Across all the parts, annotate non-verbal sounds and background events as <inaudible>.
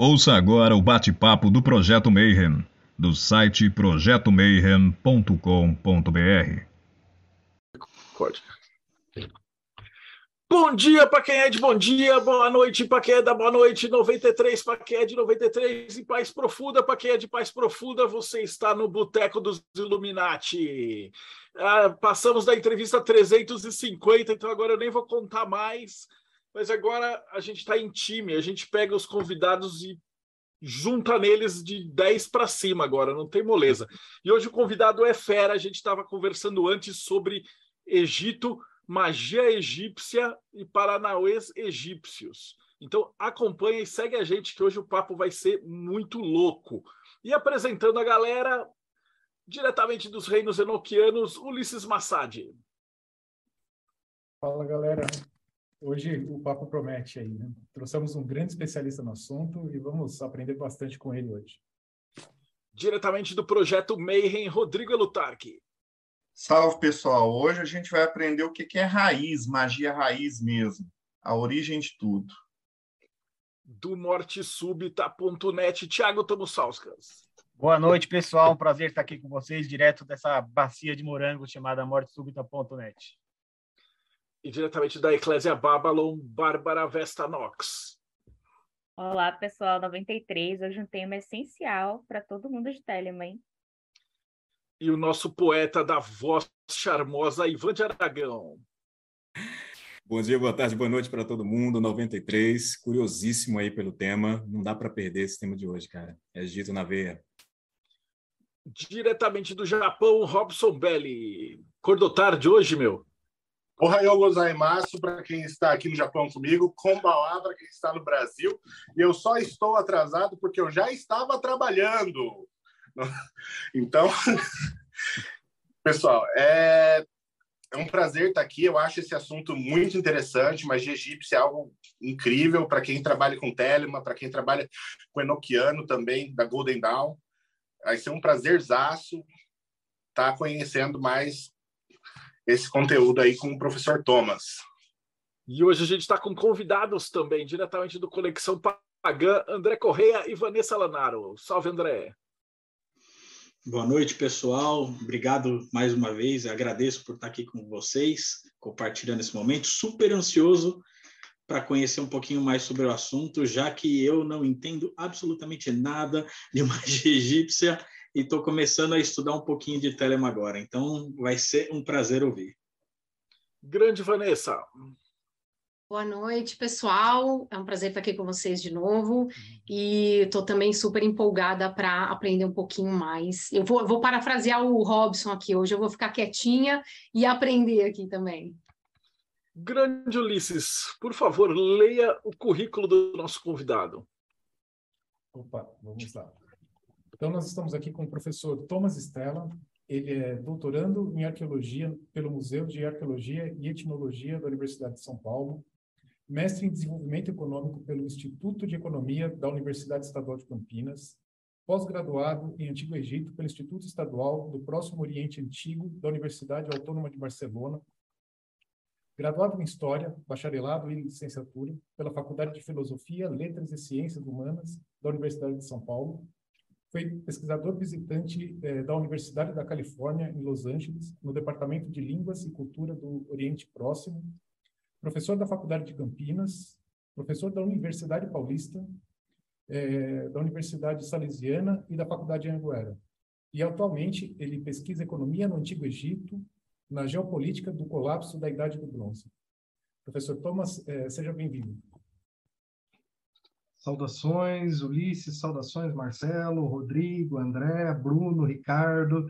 Ouça agora o bate-papo do Projeto Mayhem, do site projetomayhem.com.br. Bom dia para quem é de bom dia, boa noite para quem é da boa noite, 93 para quem é de 93 e paz profunda para quem é de paz profunda, você está no Boteco dos Illuminati. Ah, passamos da entrevista 350, então agora eu nem vou contar mais mas agora a gente está em time, a gente pega os convidados e junta neles de 10 para cima agora, não tem moleza. E hoje o convidado é fera, a gente estava conversando antes sobre Egito, magia egípcia e paranauês egípcios. Então acompanha e segue a gente que hoje o papo vai ser muito louco. E apresentando a galera diretamente dos reinos enoquianos, Ulisses Massad. Fala galera, Hoje o papo promete aí, né? Trouxemos um grande especialista no assunto e vamos aprender bastante com ele hoje. Diretamente do projeto Mayhem, Rodrigo Elutarque. Salve, pessoal. Hoje a gente vai aprender o que é raiz, magia raiz mesmo, a origem de tudo. Do Morte Súbita.net, Thiago Tomussauskas. Boa noite, pessoal. Um prazer estar aqui com vocês, direto dessa bacia de morango chamada mortesúbita.net e diretamente da Eclésia Babylon, Bárbara Vestanox. Olá, pessoal, 93. Hoje um tema essencial para todo mundo de Telemann. E o nosso poeta da voz charmosa, Ivan de Aragão. Bom dia, boa tarde, boa noite para todo mundo. 93, curiosíssimo aí pelo tema. Não dá para perder esse tema de hoje, cara. É Egito na veia. Diretamente do Japão, Robson Belli. Acordou tarde hoje, meu? Ohayou gozaimasu para quem está aqui no Japão comigo, Kombawa para quem está no Brasil. E eu só estou atrasado porque eu já estava trabalhando. <laughs> Então, <laughs> pessoal, é, é um prazer estar aqui. Eu acho esse assunto muito interessante, mas de egípcio é algo incrível para quem trabalha com Telema, para quem trabalha com Enoquiano também, da Golden Dawn. Vai ser um prazerzaço estar conhecendo mais esse conteúdo aí com o professor Thomas. E hoje a gente está com convidados também, diretamente do Conexão Pagã, André Correia e Vanessa Lanaro. Salve, André. Boa noite, pessoal. Obrigado mais uma vez. agradeço por estar aqui com vocês, compartilhando esse momento. Super ansioso para conhecer um pouquinho mais sobre o assunto, já que eu não entendo absolutamente nada de <laughs> magia egípcia e estou começando a estudar um pouquinho de Telema agora. Então, vai ser um prazer ouvir. Grande Vanessa. Boa noite, pessoal. É um prazer estar aqui com vocês de novo. E estou também super empolgada para aprender um pouquinho mais. Eu vou, vou parafrasear o Robson aqui hoje. Eu vou ficar quietinha e aprender aqui também. Grande Ulisses, por favor, leia o currículo do nosso convidado. Opa, vamos lá. Então, nós estamos aqui com o professor Thomas Stella. Ele é doutorando em arqueologia pelo Museu de Arqueologia e Etnologia da Universidade de São Paulo, mestre em desenvolvimento econômico pelo Instituto de Economia da Universidade Estadual de Campinas, pós-graduado em Antigo Egito pelo Instituto Estadual do Próximo Oriente Antigo da Universidade Autônoma de Barcelona, graduado em História, bacharelado e licenciatura pela Faculdade de Filosofia, Letras e Ciências Humanas da Universidade de São Paulo, foi pesquisador visitante eh, da Universidade da Califórnia, em Los Angeles, no Departamento de Línguas e Cultura do Oriente Próximo, professor da Faculdade de Campinas, professor da Universidade Paulista, eh, da Universidade Salesiana e da Faculdade de Anguera. E atualmente ele pesquisa economia no Antigo Egito, na geopolítica do colapso da Idade do Bronze. Professor Thomas, eh, seja bem-vindo. Saudações, Ulisses, saudações, Marcelo, Rodrigo, André, Bruno, Ricardo,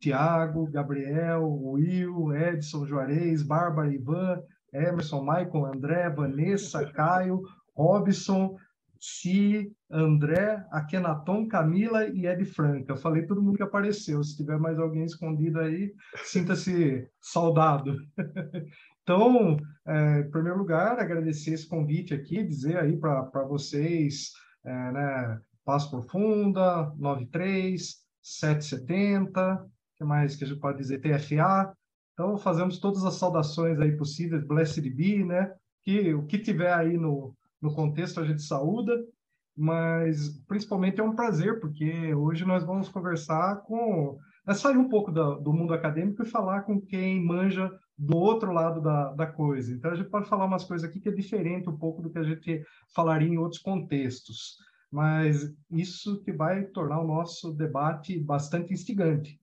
Tiago, Gabriel, Will, Edson, Juarez, Bárbara, Ivan, Emerson, Michael, André, Vanessa, Caio, Robson, Si, André, Akenaton, Camila e Ed Franca. Falei todo mundo que apareceu. Se tiver mais alguém escondido aí, sinta-se saudado. <laughs> Então, é, em primeiro lugar, agradecer esse convite aqui, dizer aí para vocês, é, né, Paz Profunda, 93, 770, que mais que a gente pode dizer? TFA. Então, fazemos todas as saudações aí possíveis, Blessed Be, né? Que o que tiver aí no, no contexto a gente saúda. mas principalmente é um prazer, porque hoje nós vamos conversar com. É sair um pouco do mundo acadêmico e falar com quem manja do outro lado da, da coisa. Então, a gente pode falar umas coisas aqui que é diferente um pouco do que a gente falaria em outros contextos, mas isso que vai tornar o nosso debate bastante instigante.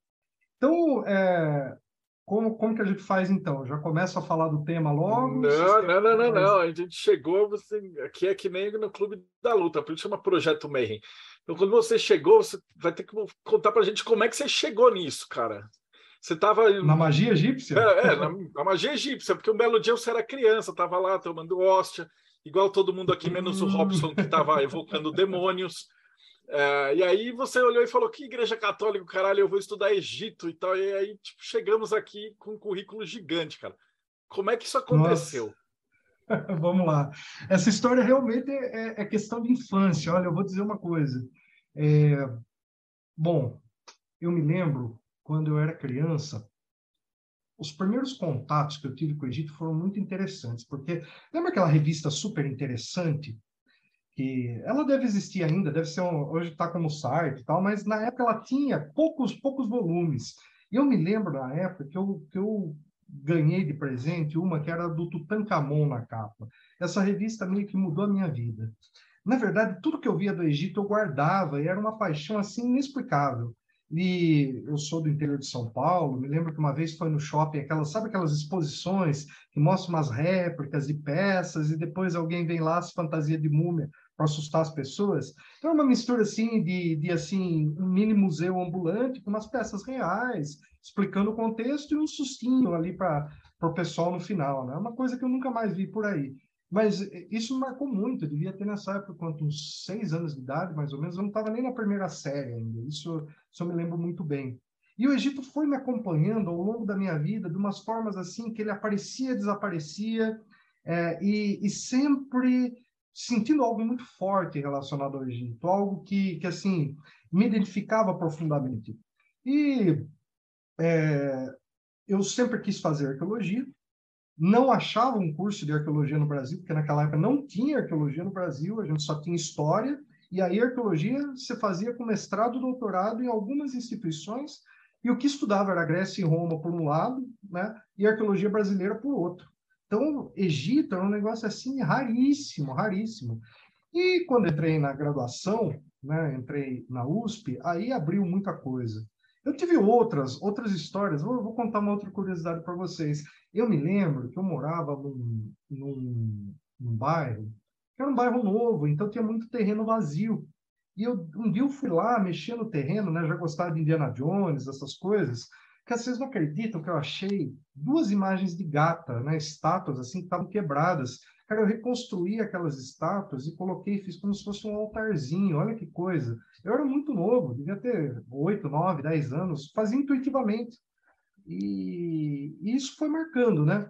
Então, é, como, como que a gente faz então? Já começa a falar do tema logo? Não, não, não, não, não. A gente chegou, você, aqui é que nem no Clube da Luta, por isso chama Projeto Mayhem. Então, quando você chegou, você vai ter que contar para a gente como é que você chegou nisso, cara. Você estava. Na magia egípcia? É, é na, na, magia egípcia, porque um belo dia você era criança, estava lá tomando hóstia, igual todo mundo aqui, menos o Robson, que estava evocando demônios. É, e aí você olhou e falou: que igreja católica, caralho, eu vou estudar Egito e tal. E aí tipo, chegamos aqui com um currículo gigante, cara. Como é que isso aconteceu? <laughs> Vamos lá. Essa história realmente é, é, questão de infância. Olha, eu vou dizer uma coisa. É... Bom, eu me lembro quando eu era criança, os primeiros contatos que eu tive com o Egito foram muito interessantes, porque lembra aquela revista super interessante que ela deve existir ainda, deve ser um, hoje está como site e tal, mas na época ela tinha poucos poucos volumes. E eu me lembro na época que eu, que eu ganhei de presente uma que era do Tutankhamon na capa. Essa revista meio que mudou a minha vida. Na verdade, tudo que eu via do Egito eu guardava e era uma paixão assim inexplicável. E eu sou do interior de São Paulo, me lembro que uma vez foi no shopping, aquelas, sabe aquelas exposições que mostram umas réplicas de peças e depois alguém vem lá se fantasia de múmia para assustar as pessoas. Então é uma mistura assim de, de assim um mini museu ambulante com umas peças reais, explicando o contexto e um sustinho ali para o pessoal no final, né? É uma coisa que eu nunca mais vi por aí. Mas isso me marcou muito. Eu devia ter nessa época quanto, uns seis anos de idade, mais ou menos. Eu não estava nem na primeira série ainda. Isso, isso eu me lembro muito bem. E o Egito foi me acompanhando ao longo da minha vida de umas formas assim que ele aparecia, desaparecia, é, e, e sempre sentindo algo muito forte relacionado ao Egito, algo que, que assim, me identificava profundamente. E é, eu sempre quis fazer arqueologia, não achava um curso de arqueologia no Brasil, porque naquela época não tinha arqueologia no Brasil, a gente só tinha história, e aí arqueologia você fazia com mestrado, doutorado em algumas instituições, e o que estudava era Grécia e Roma por um lado, né, e arqueologia brasileira por outro. Então, Egito era um negócio assim raríssimo, raríssimo. E quando entrei na graduação, né, entrei na USP, aí abriu muita coisa. Eu tive outras, outras histórias. Vou, vou contar uma outra curiosidade para vocês. Eu me lembro que eu morava num, num, num bairro, que era um bairro novo, então tinha muito terreno vazio. E eu, um dia eu fui lá, mexer no terreno, né? Já gostava de Indiana Jones, essas coisas que vocês não acreditam que eu achei duas imagens de gata, né, estátuas assim que estavam quebradas. Cara, eu reconstruí aquelas estátuas e coloquei, fiz como se fosse um altarzinho. Olha que coisa. Eu era muito novo, devia ter oito, nove, dez anos, fazia intuitivamente. E, isso foi marcando, né?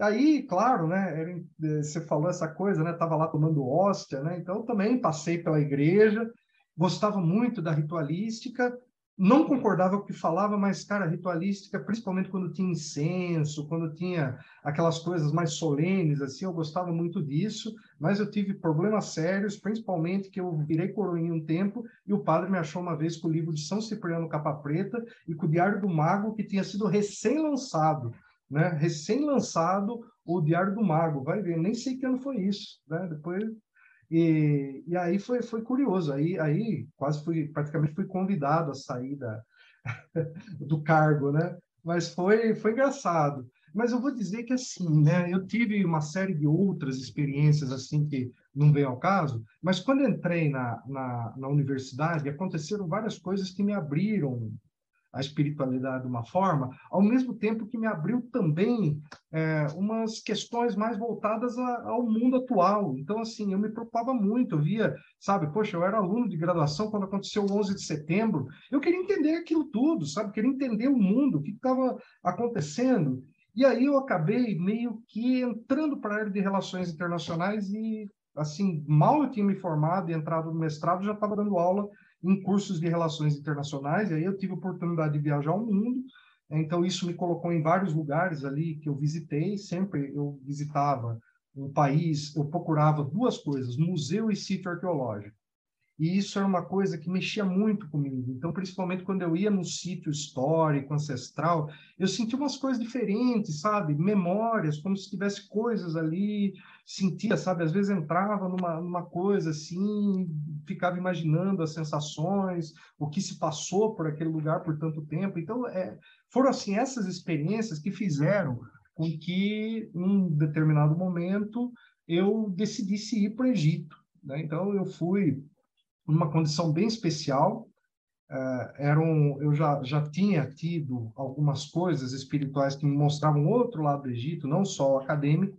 Aí, claro, né? Eh, você falou essa coisa, né? Tava lá tomando hóstia, né? Então, também passei pela igreja, gostava muito da ritualística não concordava com o que falava, mas, cara, ritualística, principalmente quando tinha incenso, quando tinha aquelas coisas mais solenes, assim, eu gostava muito disso, mas eu tive problemas sérios, principalmente que eu virei coroinha um tempo e o padre me achou uma vez com o livro de São Cipriano Capa Preta e com o Diário do Mago, que tinha sido recém-lançado, né? Recém-lançado o Diário do Mago, vai ver, nem sei que ano foi isso, né? Depois e, e aí foi, foi curioso, aí, aí quase fui, praticamente fui convidado a sair da, <laughs> do cargo, né? Mas foi, foi engraçado. Mas eu vou dizer que assim, né? Eu tive uma série de outras experiências assim que não vem ao caso, mas quando entrei na, na, na universidade, aconteceram várias coisas que me abriram a espiritualidade de uma forma, ao mesmo tempo que me abriu também é, umas questões mais voltadas a, ao mundo atual. Então, assim, eu me preocupava muito, eu via, sabe, poxa, eu era aluno de graduação quando aconteceu o 11 de setembro, eu queria entender aquilo tudo, sabe, queria entender o mundo, o que estava acontecendo. E aí eu acabei meio que entrando para a área de relações internacionais e, assim, mal eu tinha me formado e entrado no mestrado, já estava dando aula em cursos de relações internacionais, e aí eu tive a oportunidade de viajar ao mundo, então isso me colocou em vários lugares ali que eu visitei, sempre eu visitava um país, eu procurava duas coisas, museu e sítio arqueológico. e isso era uma coisa que mexia muito comigo. Então, principalmente quando eu ia no sítio histórico, ancestral, eu sentia umas coisas diferentes, sabe? Memórias, como se tivesse coisas ali, sentia, sabe? Às vezes entrava numa, numa coisa assim, ficava imaginando as sensações, o que se passou por aquele lugar por tanto tempo. Então, é, foram assim essas experiências que fizeram com que, em um determinado momento, eu decidisse ir para o Egito. Né? Então, eu fui numa condição bem especial. Uh, era um, eu já, já tinha tido algumas coisas espirituais que me mostravam outro lado do Egito, não só o acadêmico,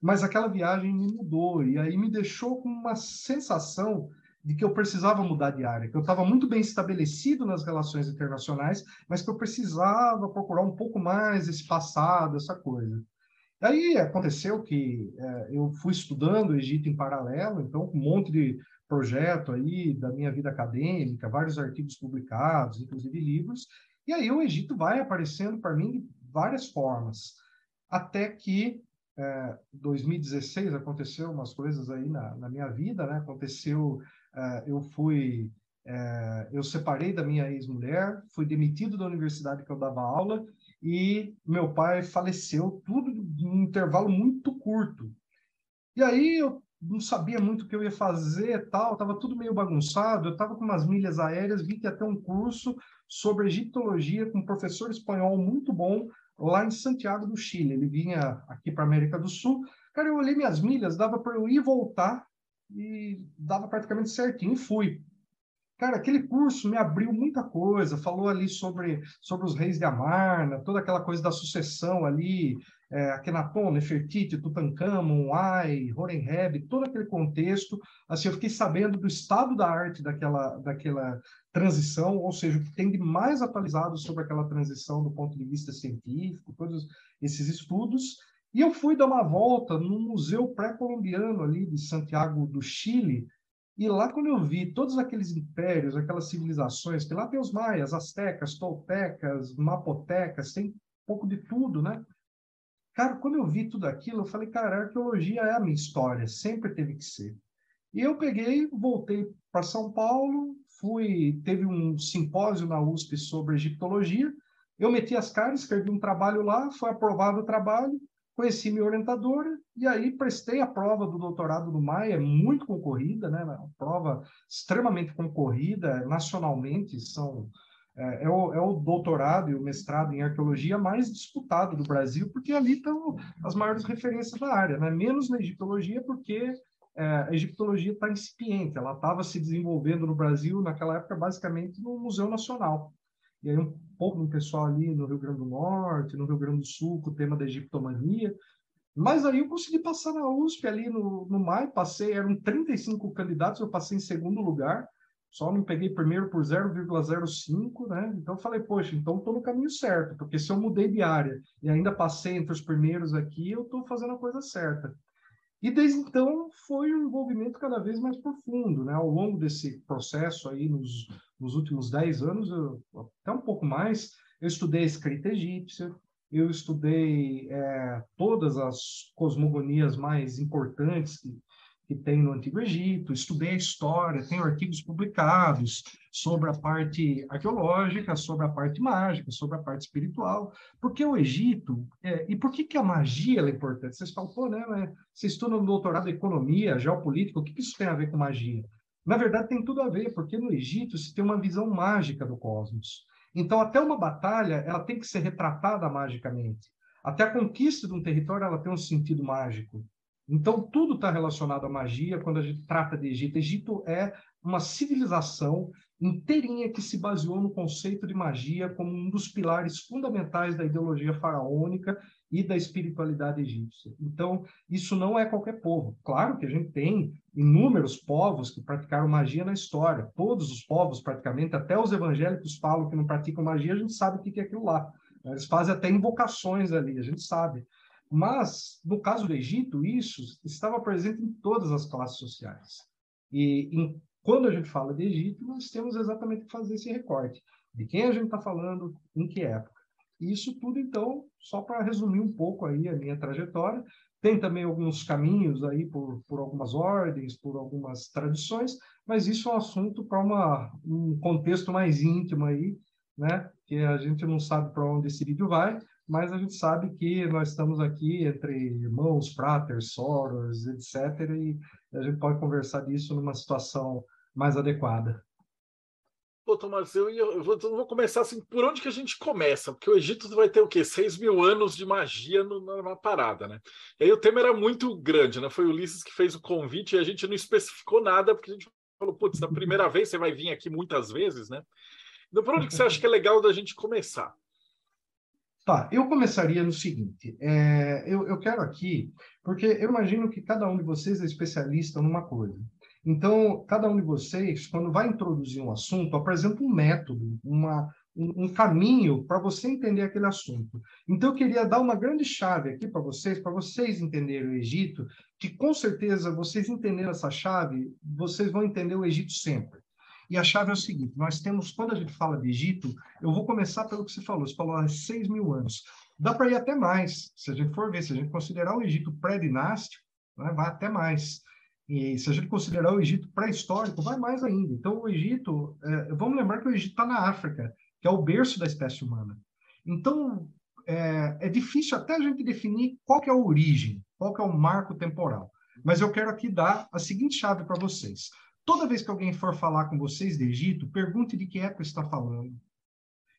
mas aquela viagem me mudou e aí me deixou com uma sensação de que eu precisava mudar de área, que eu estava muito bem estabelecido nas relações internacionais, mas que eu precisava procurar um pouco mais esse passado, essa coisa. Aí aconteceu que é, eu fui estudando o Egito em paralelo, então um monte de projeto aí da minha vida acadêmica, vários artigos publicados, inclusive livros, e aí o Egito vai aparecendo para mim de várias formas, até que é, 2016 aconteceu umas coisas aí na, na minha vida, né? Aconteceu, eu fui, é, eu separei da minha ex-mulher, fui demitido da universidade que eu dava aula e meu pai faleceu, tudo num intervalo muito curto. E aí eu não sabia muito o que eu ia fazer, tal, estava tudo meio bagunçado. Eu estava com umas milhas aéreas, vi que ter um curso sobre egiptologia com um professor espanhol muito bom lá em Santiago do Chile. Ele vinha aqui para América do Sul. Cara, eu olhei minhas milhas, dava para eu ir e voltar e dava praticamente certinho. E fui. Cara, aquele curso me abriu muita coisa, falou ali sobre, sobre os reis de Amarna, toda aquela coisa da sucessão ali, é, Akhenaton, Nefertiti, Tutankhamon, Ai, Horemheb, todo aquele contexto. Assim, eu fiquei sabendo do estado da arte daquela, daquela transição, ou seja, o que tem de mais atualizado sobre aquela transição do ponto de vista científico, todos esses estudos. E eu fui dar uma volta no Museu Pré-Colombiano ali de Santiago do Chile, e lá, quando eu vi todos aqueles impérios, aquelas civilizações, que lá tem os maias, astecas, toltecas, mapotecas, tem um pouco de tudo, né? Cara, quando eu vi tudo aquilo, eu falei, cara, a arqueologia é a minha história, sempre teve que ser. E eu peguei, voltei para São Paulo, fui, teve um simpósio na USP sobre egiptologia, eu meti as caras, escrevi um trabalho lá, foi aprovado o trabalho, conheci minha orientadora e aí prestei a prova do doutorado do Maia, é muito concorrida, né? Uma prova extremamente concorrida, nacionalmente são é, é, o, é o doutorado e o mestrado em arqueologia mais disputado do Brasil, porque ali estão as maiores referências da área, né? Menos na egiptologia, porque é, a egiptologia está incipiente, ela estava se desenvolvendo no Brasil naquela época basicamente no Museu Nacional. E aí um pouco no pessoal ali no Rio Grande do Norte, no Rio Grande do Sul, com o tema da egiptomania. Mas aí eu consegui passar na USP ali no, no MAI, passei, eram 35 candidatos, eu passei em segundo lugar, só não peguei primeiro por 0,05, né? Então eu falei, poxa, então estou no caminho certo, porque se eu mudei de área e ainda passei entre os primeiros aqui, eu estou fazendo a coisa certa. E desde então foi um envolvimento cada vez mais profundo, né? Ao longo desse processo aí, nos, nos últimos 10 anos, eu, até um pouco mais, eu estudei escrita egípcia, eu estudei é, todas as cosmogonias mais importantes que, que tem no Antigo Egito, estudei a história, tenho artigos publicados sobre a parte arqueológica, sobre a parte mágica, sobre a parte espiritual, porque o Egito, é, e por que, que a magia é importante? Vocês falam, pô, né, mas você estuda no doutorado em economia, geopolítica, o que, que isso tem a ver com magia? Na verdade, tem tudo a ver, porque no Egito se tem uma visão mágica do cosmos. Então, até uma batalha, ela tem que ser retratada magicamente. Até a conquista de um território, ela tem um sentido mágico. Então, tudo está relacionado à magia quando a gente trata de Egito. Egito é uma civilização inteirinha que se baseou no conceito de magia como um dos pilares fundamentais da ideologia faraônica e da espiritualidade egípcia. Então, isso não é qualquer povo. Claro que a gente tem inúmeros povos que praticaram magia na história. Todos os povos, praticamente, até os evangélicos falam que não praticam magia, a gente sabe o que é aquilo lá. Eles fazem até invocações ali, a gente sabe. Mas, no caso do Egito, isso estava presente em todas as classes sociais. E em, quando a gente fala de Egito, nós temos exatamente que fazer esse recorte de quem a gente está falando, em que época. E isso tudo, então, só para resumir um pouco aí a minha trajetória, Tem também alguns caminhos aí por, por algumas ordens, por algumas tradições, mas isso é um assunto para um contexto mais íntimo aí, né? Que a gente não sabe para onde esse vídeo vai, mas a gente sabe que nós estamos aqui entre irmãos, fraters, soros, etc., e a gente pode conversar disso numa situação mais adequada. Pô, Tomás, eu, eu, vou, eu, vou, começar assim, por onde que a gente começa? Porque o Egito vai ter o quê? Seis mil anos de magia numa parada, né? E aí o tema era muito grande, né? Foi o Ulisses que fez o convite e a gente não especificou nada, porque a gente falou, putz, da primeira vez você vai vir aqui muitas vezes, né? Então, por onde que você acha que é legal da gente começar? Tá, eu começaria no seguinte: é, eu, eu quero aqui, porque eu imagino que cada um de vocês é especialista numa coisa. Então, cada um de vocês, quando vai introduzir um assunto, apresenta um método, uma, um, caminho para você entender aquele assunto. Então, eu queria dar uma grande chave aqui para vocês, para vocês entenderem o Egito, que com certeza vocês entendendo essa chave, vocês vão entender o Egito sempre. E a chave é o seguinte: nós temos, quando a gente fala de Egito, eu vou começar pelo que você falou. Você falou há 6 mil anos. Dá para ir até mais, se a gente for ver, se a gente considerar o Egito pré-dinástico, né, vai até mais. E se a gente considerar o Egito pré-histórico, vai mais ainda. Então, o Egito, é, vamos lembrar que o Egito está na África, que é o berço da espécie humana. Então, é, é, difícil até a gente definir qual é a origem, qual é o marco temporal. Mas eu quero aqui dar a seguinte chave para vocês. Toda vez que alguém for falar com vocês de Egito, pergunte de que época está falando.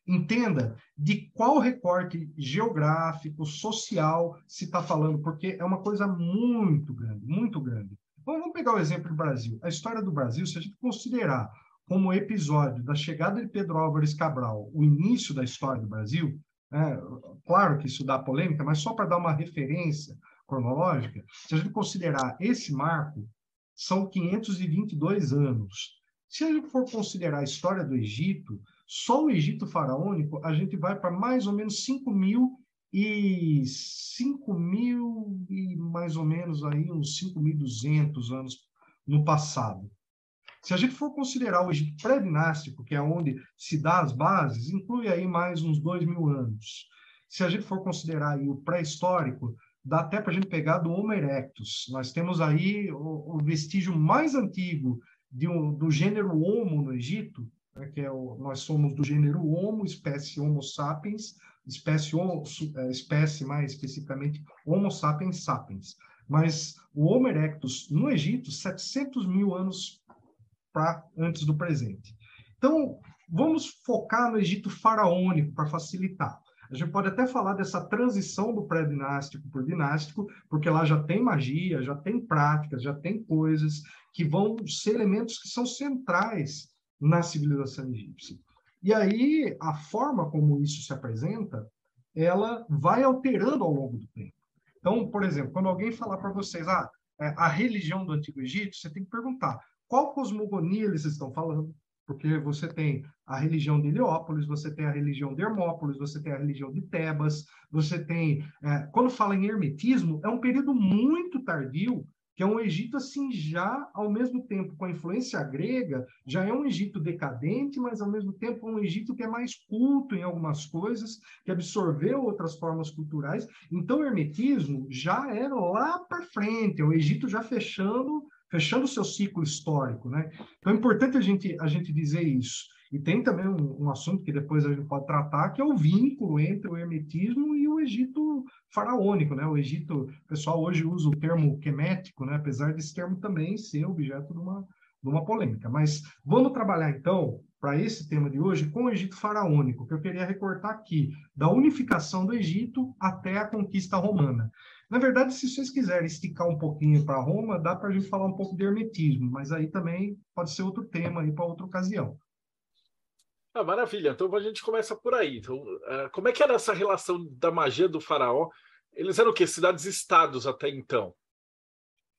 Entenda de qual recorte geográfico, social se está falando, porque é uma coisa muito grande, muito grande. Vamos pegar o exemplo do Brasil. A história do Brasil, se a gente considerar como episódio da chegada de Pedro Álvares Cabral, o início da história do Brasil, é, claro que isso dá polêmica, mas só para dar uma referência cronológica, se a gente considerar esse marco, são 522 anos. Se a gente for considerar a história do Egito, só o Egito faraônico, a gente vai para mais ou menos 5 mil e 5 mil e mais ou menos aí uns 5.200 anos no passado. Se a gente for considerar o Egito pré-dinástico, que é onde se dá as bases, inclui aí mais uns 2 mil anos. Se a gente for considerar aí o pré-histórico, dá até para a gente pegar do Homo erectus. Nós temos aí o, o vestígio mais antigo um, do gênero Homo no Egito, né, que é o, nós somos do gênero Homo, espécie Homo sapiens, espécie, é, espécie mais especificamente Homo sapiens sapiens. Mas o Homo erectus no Egito, 700 mil anos para antes do presente. Então, vamos focar no Egito faraônico para facilitar. A gente pode até falar dessa transição do pré-dinástico para o dinástico, porque lá já tem magia, já tem práticas, já tem coisas que vão ser elementos que são centrais na civilização egípcia. E aí, a forma como isso se apresenta, ela vai alterando ao longo do tempo. Então, por exemplo, quando alguém falar para vocês, ah, é, a religião do Antigo Egito, você tem que perguntar qual cosmogonia eles estão falando, porque você tem a religião de Heliópolis, você tem a religião de Hermópolis, você tem a religião de Tebas, você tem. É, quando fala em hermetismo, é um período muito tardio, que é um Egito assim, já ao mesmo tempo com a influência grega, já é um Egito decadente, mas ao mesmo tempo um Egito que é mais culto em algumas coisas, que absorveu outras formas culturais. Então, o hermetismo já era lá para frente, é o Egito já fechando fechando o seu ciclo histórico, né? Então é importante a gente, a gente dizer isso. E tem também um, um, assunto que depois a gente pode tratar, que é o vínculo entre o hermetismo e o Egito faraônico, né? O Egito, o pessoal hoje usa o termo quemético, né? Apesar desse termo também ser objeto de uma, de uma polêmica. Mas vamos trabalhar, então, para esse tema de hoje, com o Egito faraônico, que eu queria recortar aqui, da unificação do Egito até a conquista romana. Na verdade, se vocês quiserem esticar um pouquinho para Roma, dá para a gente falar um pouco de hermetismo, mas aí também pode ser outro tema aí para outra ocasião. Ah, maravilha. Então a gente começa por aí. Então, uh, como é que era essa relação da magia do faraó? Eles eram o quê? Cidades-estados até então?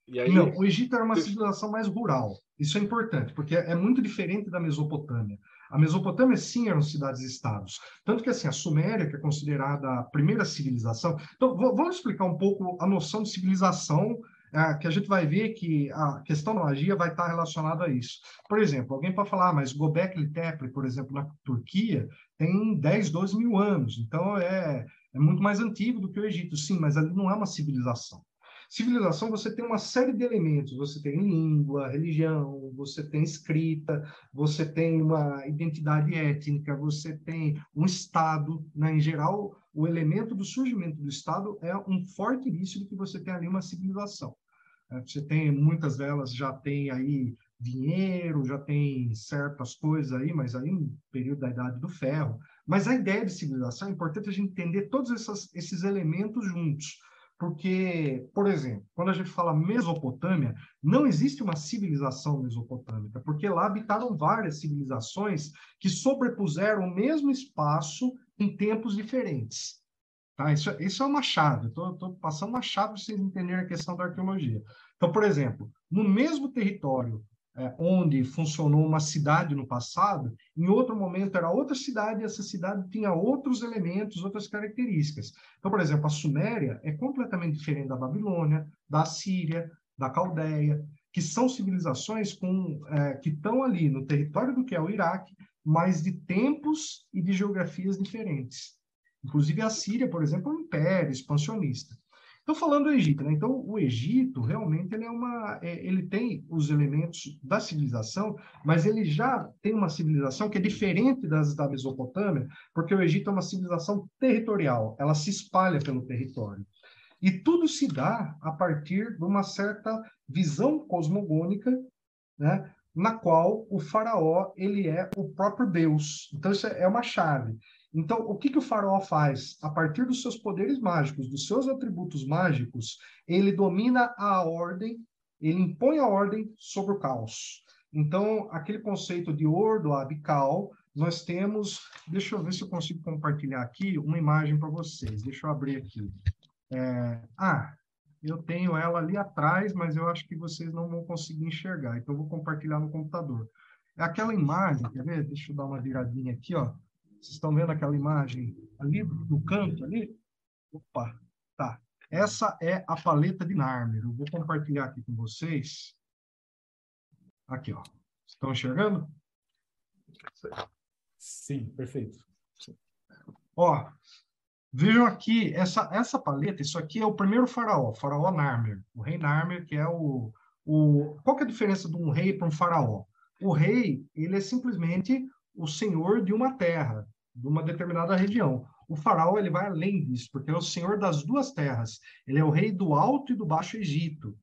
Aí... Não, o Egito era uma civilização mais rural. Isso é importante, porque é muito diferente da Mesopotâmia. A Mesopotâmia, sim, eram cidades-estados. Tanto que, assim, a Suméria, que é considerada a primeira civilização... Então, vamos explicar um pouco a noção de civilização, é, que a gente vai ver que a questão da magia vai estar relacionada a isso. Por exemplo, alguém pode falar, ah, mas Gobekli Tepe, por exemplo, na Turquia, tem 10, 12 mil anos. Então, é, é muito mais antigo do que o Egito. Sim, mas ali não é uma civilização. Civilização você tem uma série de elementos. Você tem língua, religião, você tem escrita, você tem uma identidade étnica, você tem um Estado. Né? Em geral, o elemento do surgimento do Estado é um forte início de que você tem ali uma civilização. É, você tem, muitas delas já tem aí dinheiro, já tem certas coisas aí, mas aí no período da Idade do Ferro. Mas a ideia de civilização é importante a gente entender todos essas, esses elementos juntos. Porque, por exemplo, quando a gente fala Mesopotâmia, não existe uma civilização mesopotâmica, porque lá habitaram várias civilizações que sobrepuseram o mesmo espaço em tempos diferentes. Tá? Isso, isso é uma chave. Estou passando uma chave para vocês entenderem a questão da arqueologia. Então, por exemplo, no mesmo território é, onde funcionou uma cidade no passado, em outro momento era outra cidade e essa cidade tinha outros elementos, outras características. Então, por exemplo, a Suméria é completamente diferente da Babilônia, da Síria, da Caldeia, que são civilizações com, é, que estão ali no território do que é o Iraque, mas de tempos e de geografias diferentes. Inclusive a Síria, por exemplo, é um império expansionista. Estou falando do Egito, né? Então, o Egito realmente ele é uma, é, ele tem os elementos da civilização, mas ele já tem uma civilização que é diferente das da Mesopotâmia, porque o Egito é uma civilização territorial, ela se espalha pelo território. E tudo se dá a partir de uma certa visão cosmogônica, né? na qual o faraó ele é o próprio Deus. Então isso é uma chave. Então, o que, que o faraó faz? A partir dos seus poderes mágicos, dos seus atributos mágicos, ele domina a ordem, ele impõe a ordem sobre o caos. Então, aquele conceito de ordo abical, nós temos. Deixa eu ver se eu consigo compartilhar aqui uma imagem para vocês. Deixa eu abrir aqui. É, ah, eu tenho ela ali atrás, mas eu acho que vocês não vão conseguir enxergar. Então, eu vou compartilhar no computador. É aquela imagem, quer ver? Deixa eu dar uma viradinha aqui, ó. Vocês estão vendo aquela imagem ali no canto ali? Opa, tá. Essa é a paleta de Narmer. Eu vou compartilhar aqui com vocês. Aqui, ó. Estão enxergando? Sim, perfeito. Ó, vejam aqui, essa, essa paleta, isso aqui é o primeiro faraó, faraó Narmer. O rei Narmer, que é o, o... Qual que é a diferença de um rei para um faraó? O rei, ele é simplesmente o senhor de uma terra, de uma determinada região. O faraó ele vai além disso, porque é o senhor das duas terras. Ele é o rei do Alto e do Baixo Egito.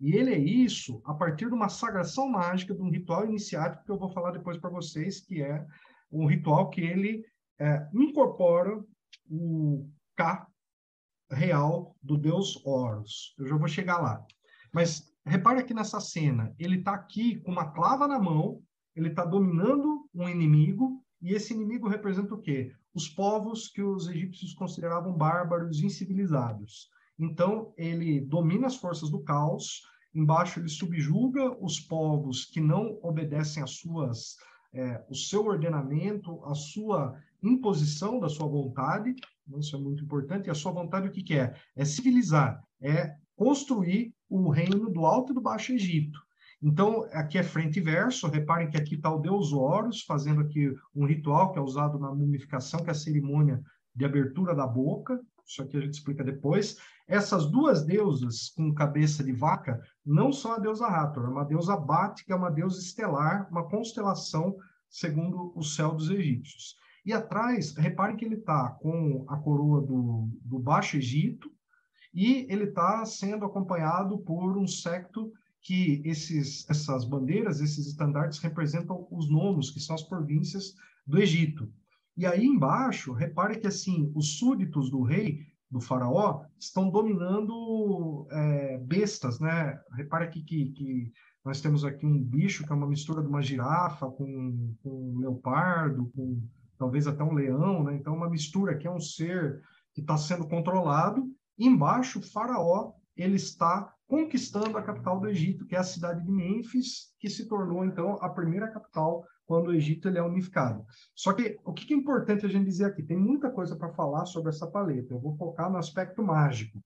E ele é isso a partir de uma sagração mágica, de um ritual iniciático que eu vou falar depois para vocês, que é um ritual que ele é, incorpora o K real do deus Horus. Eu já vou chegar lá. Mas repare aqui nessa cena, ele está aqui com uma clava na mão, ele está dominando um inimigo, e esse inimigo representa o quê? Os povos que os egípcios consideravam bárbaros, incivilizados. Então, ele domina as forças do caos, embaixo ele subjuga os povos que não obedecem às suas, é, o seu ordenamento, a sua imposição da sua vontade, isso é muito importante, e a sua vontade o que, que é? É civilizar, é construir o reino do Alto e do Baixo Egito. Então, aqui é frente e verso. Reparem que aqui está o deus Horus fazendo aqui um ritual que é usado na mumificação, que é a cerimônia de abertura da boca. Isso aqui a gente explica depois. Essas duas deusas com cabeça de vaca não são a deusa Hathor, é uma deusa Bate, que é uma deusa estelar, uma constelação segundo o céu dos egípcios. E atrás, reparem que ele está com a coroa do, do Baixo Egito e ele está sendo acompanhado por um secto que esses, essas bandeiras, esses estandartes representam os nomos, que são as províncias do Egito. E aí embaixo, repare que assim, os súditos do rei, do faraó, estão dominando é, bestas, né? Repare aqui que, que nós temos aqui um bicho que é uma mistura de uma girafa com, com um leopardo, com talvez até um leão, né? Então, uma mistura que é um ser que está sendo controlado. Embaixo, o faraó, ele está conquistando a capital do Egito, que é a cidade de Mênfis, que se tornou, então, a primeira capital quando o Egito ele é unificado. Só que o que é importante a gente dizer aqui? Tem muita coisa para falar sobre essa paleta. Eu vou focar no aspecto mágico.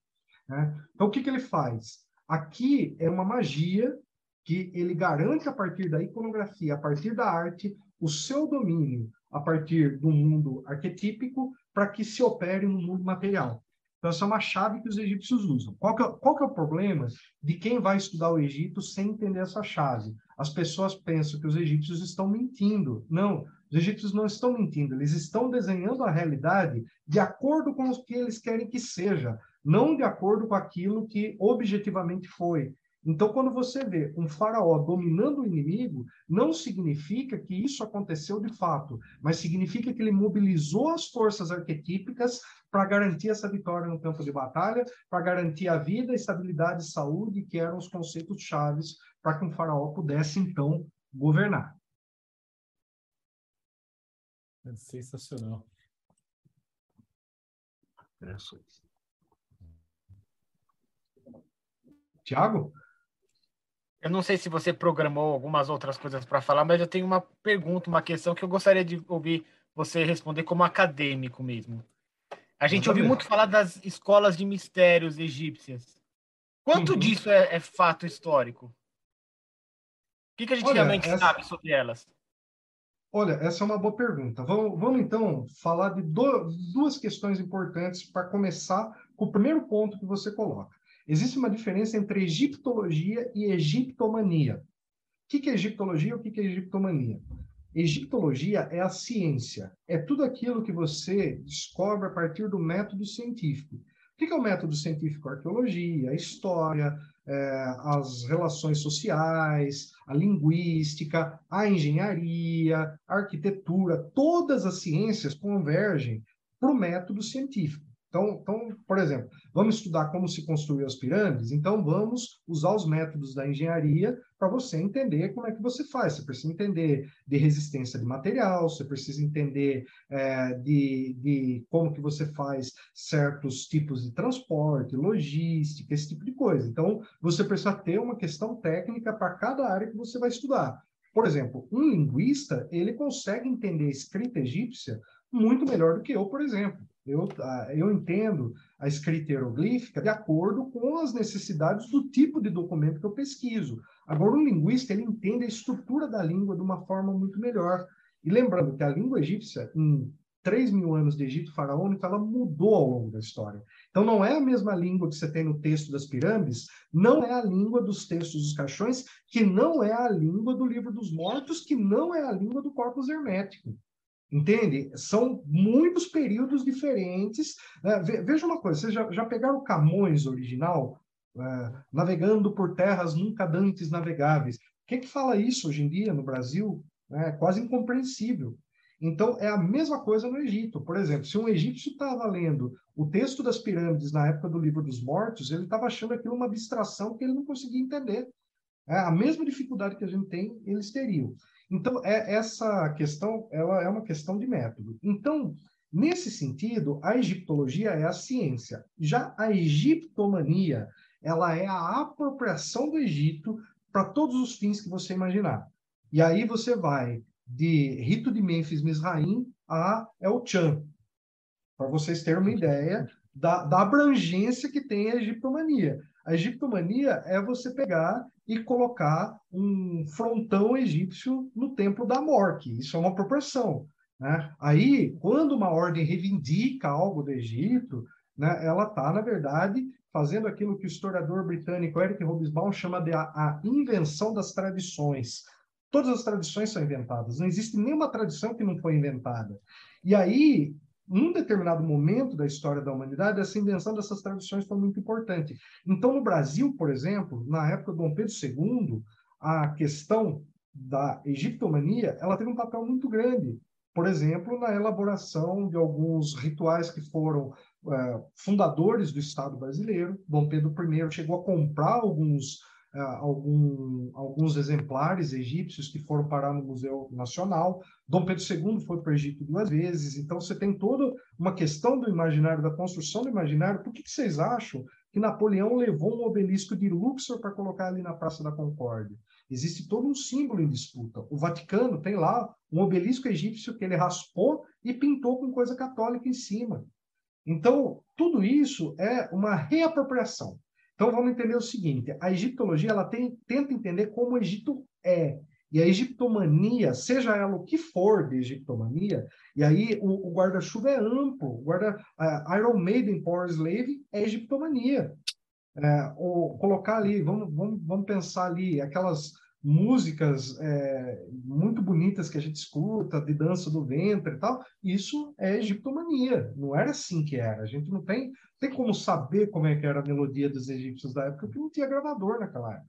Né? Então, o que, que ele faz? Aqui é uma magia que ele garante a partir da iconografia, a partir da arte, o seu domínio a partir do mundo arquetípico para que se opere no mundo material. Então, essa é uma chave que os egípcios usam. Qual que, é, qual que é o problema de quem vai estudar o Egito sem entender essa chave? As pessoas pensam que os egípcios estão mentindo. Não, os egípcios não estão mentindo, eles estão desenhando a realidade de acordo com o que eles querem que seja, não de acordo com aquilo que objetivamente foi. Então, quando você vê um faraó dominando o inimigo, não significa que isso aconteceu de fato, mas significa que ele mobilizou as forças arquetípicas para garantir essa vitória no campo de batalha, para garantir a vida, estabilidade e saúde, que eram os conceitos chaves para que um faraó pudesse, então, governar. É sensacional. Tiago? Eu não sei se você programou algumas outras coisas para falar, mas eu tenho uma pergunta, uma questão que eu gostaria de ouvir você responder como acadêmico mesmo. A gente ouviu muito falar das escolas de mistérios egípcias. Quanto uhum. disso é, é, fato histórico? O que, que a gente Olha, realmente essa... sabe sobre elas? Olha, essa é uma boa pergunta. Vamos, vamos então falar de do, duas questões importantes para começar com o primeiro ponto que você coloca. Existe uma diferença entre egiptologia e egiptomania. O que é egiptologia e o que é egiptomania? Egiptologia é a ciência, é tudo aquilo que você descobre a partir do método científico. O que é o método científico? A arqueologia, a história, é, as relações sociais, a linguística, a engenharia, a arquitetura, todas as ciências convergem para o método científico. Então, então, por exemplo, vamos estudar como se construiu as pirâmides, então vamos usar os métodos da engenharia para você entender como é que você faz. Você precisa entender de resistência de material, você precisa entender é, de, de como que você faz certos tipos de transporte, logística, esse tipo de coisa. Então, você precisa ter uma questão técnica para cada área que você vai estudar. Por exemplo, um linguista, ele consegue entender a escrita egípcia muito melhor do que eu, por exemplo. Eu, ah, eu entendo a escrita hieroglífica de acordo com as necessidades do tipo de documento que eu pesquiso. Agora, um linguista, ele entende a estrutura da língua de uma forma muito melhor. E lembrando que a língua egípcia, em 3 mil anos de Egito faraônico, ela mudou ao longo da história. Então, não é a mesma língua que você tem no texto das pirâmides, não é a língua dos textos dos caixões, que não é a língua do livro dos mortos, que não é a língua do corpus hermético. Entende? São muitos períodos diferentes. Né? Veja uma coisa, vocês já, já pegaram o Camões original? É, navegando por terras nunca dantes navegáveis. O que, fala isso hoje em dia no Brasil? É quase incompreensível. Então, é a mesma coisa no Egito. Por exemplo, se um egípcio estava lendo o texto das pirâmides na época do Livro dos Mortos, ele estava achando aquilo uma abstração que ele não conseguia entender. É, a mesma dificuldade que a gente tem, eles teriam. Então, é, essa questão ela é uma questão de método. Então, nesse sentido, a egiptologia é a ciência. Já a egiptomania, ela é a apropriação do Egito para todos os fins que você imaginar. E aí você vai de rito de Mênfis Misraim a El Chan, para vocês terem uma ideia da, da abrangência que tem a egiptomania. A egiptomania é você pegar e colocar um frontão egípcio no templo da Morque. Isso é uma proporção. Né? Aí, quando uma ordem reivindica algo do Egito, né, ela está, na verdade, fazendo aquilo que o historiador britânico Eric Hobsbawm chama de a, a invenção das tradições. Todas as tradições são inventadas, não existe nenhuma tradição que não foi inventada. E aí, num determinado momento da história da humanidade, essa invenção dessas tradições foi muito importante. Então, no Brasil, por exemplo, na época do Dom Pedro II, a questão da egiptomania, ela teve um papel muito grande. Por exemplo, na elaboração de alguns rituais que foram é, fundadores do Estado brasileiro. Dom Pedro I chegou a comprar alguns algum, alguns exemplares egípcios que foram parar no Museu Nacional. Dom Pedro II foi para o Egito duas vezes. Então, você tem toda uma questão do imaginário, da construção do imaginário. Por que, que vocês acham que Napoleão levou um obelisco de Luxor para colocar ali na Praça da Concórdia? Existe todo um símbolo em disputa. O Vaticano tem lá um obelisco egípcio que ele raspou e pintou com coisa católica em cima. Então, tudo isso é uma reapropriação. Então vamos entender o seguinte: a egiptologia ela tem, tenta entender como o Egito é. E a egiptomania, seja ela o que for de egiptomania, e aí o, o guarda-chuva é amplo. Guarda, uh, Iron Maiden Power Slave é egiptomania. É, ou colocar ali, vamos, vamos, vamos pensar ali, aquelas músicas é, muito bonitas que a gente escuta, de dança do ventre e tal, isso é egiptomania. Não era assim que era. A gente não tem, tem como saber como é que era a melodia dos egípcios da época, porque não tinha gravador naquela época.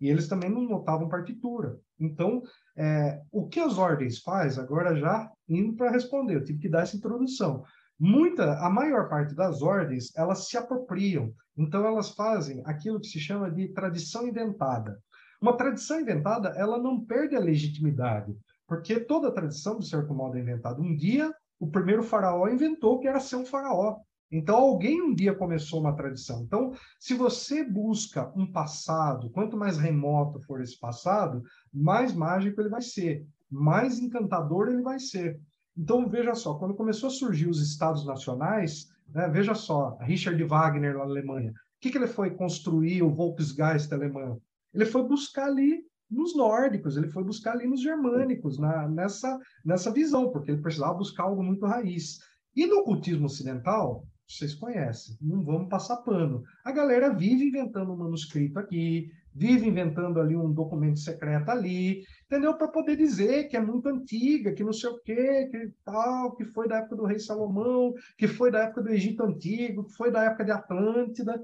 E eles também não notavam partitura. Então, é, o que as ordens faz, agora já indo para responder, eu tive que dar essa introdução. Muita, a maior parte das ordens, elas se apropriam. Então, elas fazem aquilo que se chama de tradição inventada. Uma tradição inventada, ela não perde a legitimidade, porque toda tradição, de certo modo, é inventada. Um dia, o primeiro faraó inventou que era ser um faraó. Então, alguém um dia começou uma tradição. Então, se você busca um passado, quanto mais remoto for esse passado, mais mágico ele vai ser, mais encantador ele vai ser. Então, veja só, quando começou a surgir os estados nacionais, né, veja só, Richard Wagner na Alemanha, o que, que ele foi construir, o Volksgeist alemão? Ele foi buscar ali nos nórdicos, ele foi buscar ali nos germânicos, na, nessa, nessa visão, porque ele precisava buscar algo muito raiz. E no ocultismo ocidental, vocês conhecem, não vamos passar pano. A galera vive inventando um manuscrito aqui, vive inventando ali um documento secreto ali, entendeu? Para poder dizer que é muito antiga, que não sei o quê, que tal, que foi da época do rei Salomão, que foi da época do Egito Antigo, que foi da época de Atlântida.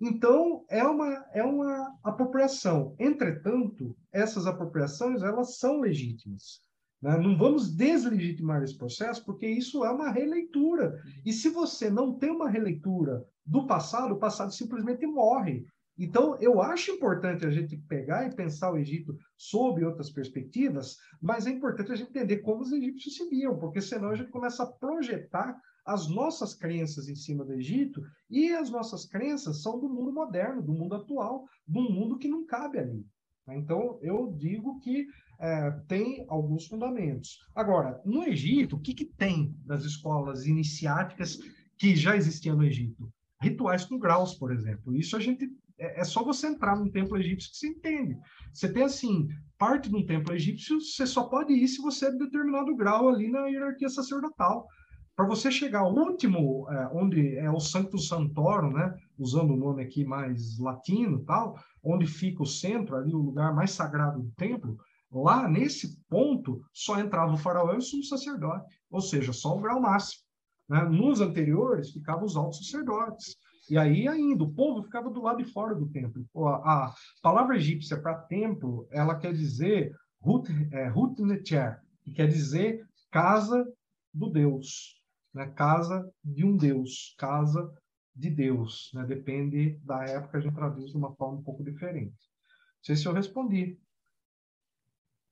Então, é uma, é uma apropriação. Entretanto, essas apropriações, elas são legítimas. Né? Não vamos deslegitimar esse processo, porque isso é uma releitura. E se você não tem uma releitura do passado, o passado simplesmente morre. Então, eu acho importante a gente pegar e pensar o Egito sob outras perspectivas, mas é importante a gente entender como os egípcios se viam, porque senão a gente começa a projetar as nossas crenças em cima do Egito e as nossas crenças são do mundo moderno, do mundo atual, do mundo que não cabe ali. Então, eu digo que é, tem alguns fundamentos. Agora, no Egito, o que, que tem das escolas iniciáticas que já existiam no Egito? Rituais com graus, por exemplo. Isso a gente é, é só você entrar num templo egípcio que você entende. Você tem assim, parte de um templo egípcio, você só pode ir se você é de determinado grau ali na hierarquia sacerdotal. Para você chegar ao último, é, onde é o Sanctus Santorum, né, usando o nome aqui mais latino tal, onde fica o centro, ali o lugar mais sagrado do templo, Lá, nesse ponto, só entrava o faraó e o sumo sacerdote, ou seja, só o grau máximo. Né? Nos anteriores, ficavam os altos sacerdotes. E aí ainda, o povo ficava do lado de fora do templo. A, palavra egípcia para templo, ela quer dizer Hut, é, que quer dizer casa do Deus, né? casa de um Deus, casa de Deus. Né? Depende da época, a gente traduz de uma forma um pouco diferente. Não sei se eu respondi.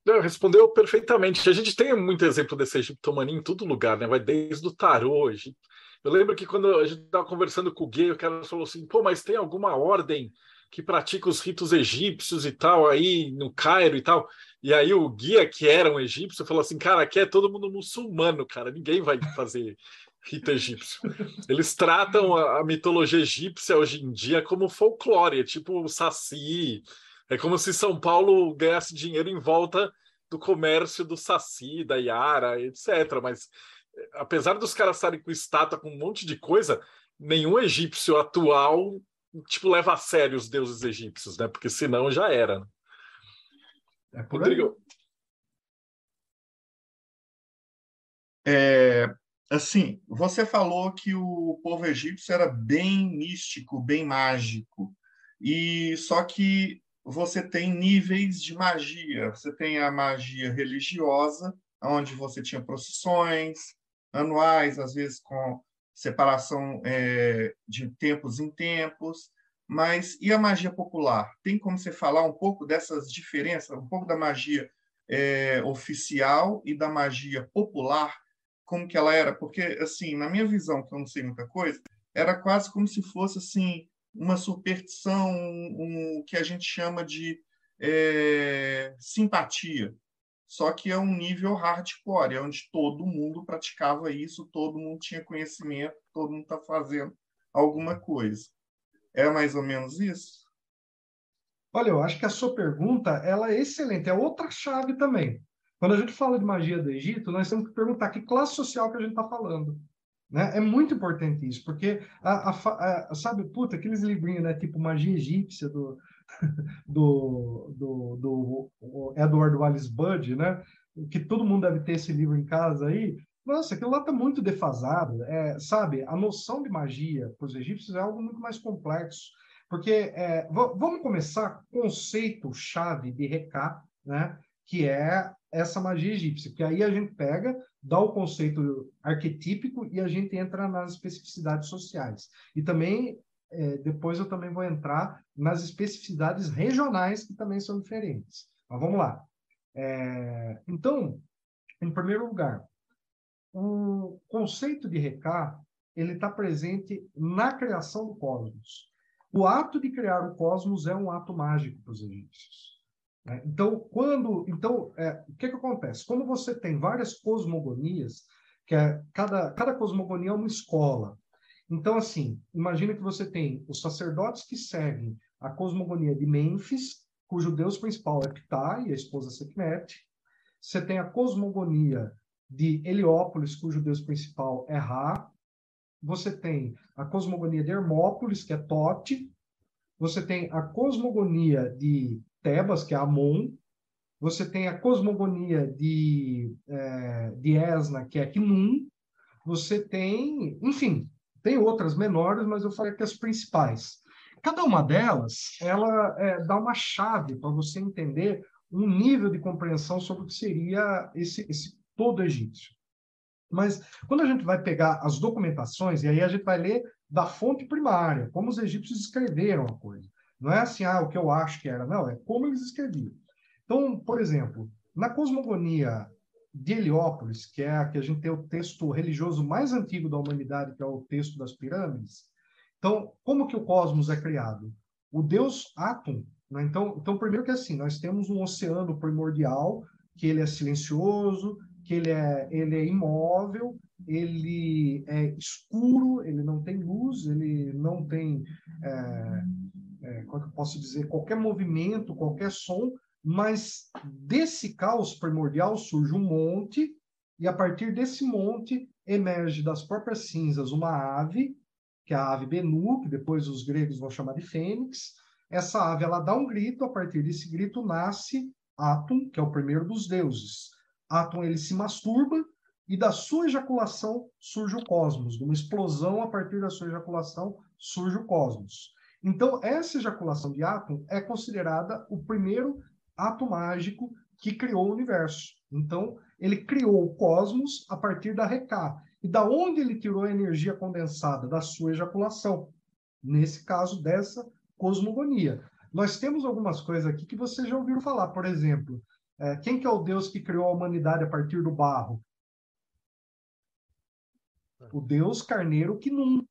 Não, respondeu perfeitamente. A gente tem muito exemplo desse egiptomania em todo lugar, né? Vai desde o tarô. Eu lembro que quando a gente estava conversando com o gay, o cara falou assim: pô, mas tem alguma ordem que pratica os ritos egípcios e tal, aí no Cairo e tal. E aí o guia, que era um egípcio, falou assim: cara, aqui é todo mundo muçulmano, cara, ninguém vai fazer rito egípcio. Eles tratam a, a mitologia egípcia hoje em dia como folclore, é tipo o Saci, é como se São Paulo ganhasse dinheiro em volta do comércio do Saci, da Yara, etc. Mas eh, apesar dos caras estarem com estátua, com um monte de coisa, nenhum egípcio atual tipo leva a sério os deuses egípcios, né? Porque senão já era. Né? É por Rodrigo. É, assim, você falou que o povo egípcio era bem místico, bem mágico. E só que você tem níveis de magia. Você tem a magia religiosa, onde você tinha procissões anuais, às vezes com separação é, de tempos em tempos. Mas e a magia popular? Tem como você falar um pouco dessas diferenças, um pouco da magia é, oficial e da magia popular, como que ela era? Porque, assim, na minha visão, que eu não sei muita coisa, era quase como se fosse assim uma superstição, um, um que a gente chama de é, simpatia. Só que é um nível hardcore, é onde todo mundo praticava isso, todo mundo tinha conhecimento, todo mundo está fazendo alguma coisa. É mais ou menos isso? Olha, eu acho que a sua pergunta ela é excelente, é outra chave também. Quando a gente fala de magia do Egito, nós temos que perguntar que classe social que a gente está falando. Né? É muito importante isso, porque, a, a, a, sabe, puta, aqueles livrinhos, né, tipo Magia Egípcia do, <laughs> do, do, do Edward Wallace Budd, né, que todo mundo deve ter esse livro em casa aí, nossa, aquilo lá está muito defasado. É, sabe, a noção de magia para os egípcios é algo muito mais complexo. Porque é, vamos começar com o conceito-chave de Recá, né? que é essa magia egípcia, que aí a gente pega, dá o conceito arquetípico e a gente entra nas especificidades sociais. E também, é, depois eu também vou entrar nas especificidades regionais, que também são diferentes. Mas vamos lá. É, então, em primeiro lugar, o conceito de Recá ele está presente na criação do cosmos. O ato de criar o cosmos é um ato mágico para os egípcios. Né? Então, quando, então, é, o que, que acontece? Quando você tem várias cosmogonias, que é, cada, cada cosmogonia é uma escola. Então, assim, imagina que você tem os sacerdotes que seguem a cosmogonia de Mênfis, cujo deus principal é Ptah e a esposa Sekhmet. Você tem a cosmogonia de Heliópolis, cujo deus principal é Ra. Você tem a cosmogonia de Hermópolis, que é Tote. Você tem a cosmogonia de Tebas, que é Amon. Você tem a cosmogonia de, é, de Esna, que é Kinum. Você tem, enfim, tem outras menores, mas eu falei que as principais. Cada uma delas, ela é, dá uma chave para você entender um nível de compreensão sobre o que seria esse, esse todo egípcio. Mas quando a gente vai pegar as documentações, e aí a gente vai ler da fonte primária, como os egípcios escreveram a coisa. Não é assim, ah, o que eu acho que era, não, é como eles escreviam. Então, por exemplo, na cosmogonia de Heliópolis, que é a que a gente tem o texto religioso mais antigo da humanidade, que é o texto das pirâmides. Então, como que o cosmos é criado? O deus Atum. Né? Então, então, primeiro que assim, nós temos um oceano primordial, que ele é silencioso, que ele é, ele é imóvel, ele é escuro, ele não tem luz, ele não tem, é, é, como é eu posso dizer, qualquer movimento, qualquer som, mas desse caos primordial surge um monte, e a partir desse monte emerge das próprias cinzas uma ave, que é a ave Benu, que depois os gregos vão chamar de fênix. Essa ave ela dá um grito, a partir desse grito nasce Atum, que é o primeiro dos deuses. Atom ele se masturba e da sua ejaculação surge o cosmos. De uma explosão, a partir da sua ejaculação, surge o cosmos. Então, essa ejaculação de Atom é considerada o primeiro ato mágico que criou o universo. Então, ele criou o cosmos a partir da Recá. E da onde ele tirou a energia condensada? Da sua ejaculação. Nesse caso, dessa cosmogonia. Nós temos algumas coisas aqui que vocês já ouviram falar. Por exemplo, é, quem que é o Deus que criou a humanidade a partir do barro? O Deus carneiro que não,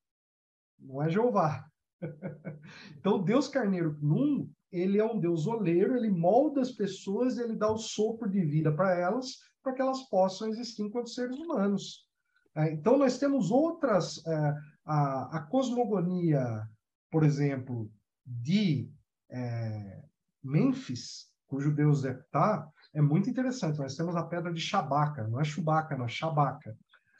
não é Jeová. <laughs> então, Deus carneiro Num, ele é um Deus oleiro, ele molda as pessoas, ele dá o sopro de vida para elas, para que elas possam existir enquanto seres humanos. É, então, nós temos outras, é, a, a, cosmogonia, por exemplo, de é, Mênfis, cujo deus é Ptah, é muito interessante. Nós temos a pedra de Chabaca, não é Chewbacca, não é Chabaca.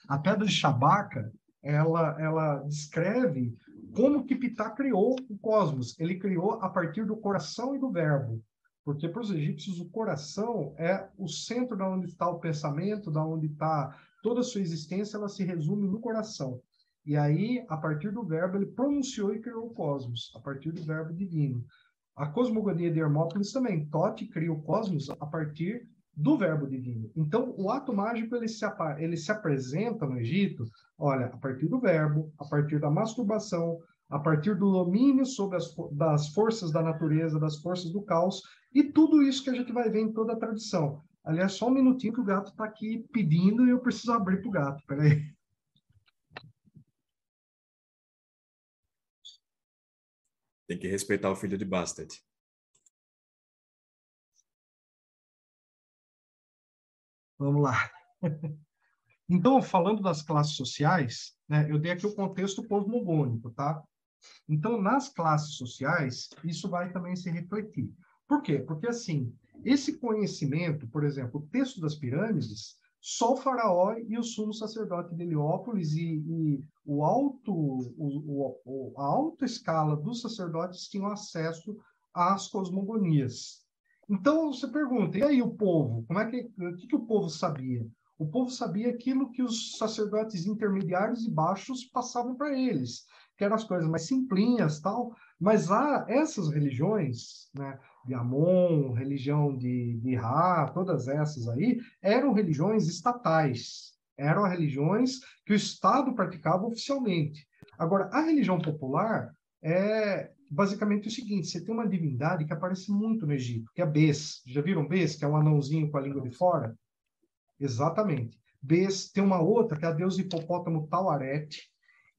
A pedra de Chabaca, ela, ela descreve como que Ptah criou o cosmos. Ele criou a partir do coração e do verbo. Porque para os egípcios o coração é o centro da onde está o pensamento, da onde está toda a sua existência, ela se resume no coração. E aí, a partir do verbo, ele pronunciou e criou o cosmos, a partir do verbo divino. A cosmogonia de Hermópolis também. Tote cria o cosmos a partir do verbo divino. Então, o ato mágico ele se, ele se apresenta no Egito, olha, a partir do verbo, a partir da masturbação, a partir do domínio sobre as das forças da natureza, das forças do caos, e tudo isso que a gente vai ver em toda a tradição. Aliás, só um minutinho que o gato está aqui pedindo e eu preciso abrir para o gato. Peraí. Tem que respeitar o filho de Bastard. Vamos lá. Então, falando das classes sociais, né, eu dei aqui o contexto cosmogônico, tá? Então, nas classes sociais, isso vai também se refletir. Por quê? Porque, assim, esse conhecimento, por exemplo, o texto das pirâmides, só o faraó e o sumo sacerdote de Heliópolis e, e o alto, o, o, a alta escala dos sacerdotes tinham acesso às cosmogonias. Então você pergunta, e aí o povo? Como é que, o que, que o povo sabia? O povo sabia aquilo que os sacerdotes intermediários e baixos passavam para eles, que eram as coisas mais simplinhas, tal. Mas há essas religiões, né, de Amon, religião de, de Ra, todas essas aí, eram religiões estatais, eram religiões que o Estado praticava oficialmente. Agora, a religião popular é basicamente o seguinte: você tem uma divindade que aparece muito no Egito, que é Bes. Já viram Bes, que é um anãozinho com a língua de fora? Exatamente. Bes tem uma outra, que é a deusa hipopótamo Tauarete.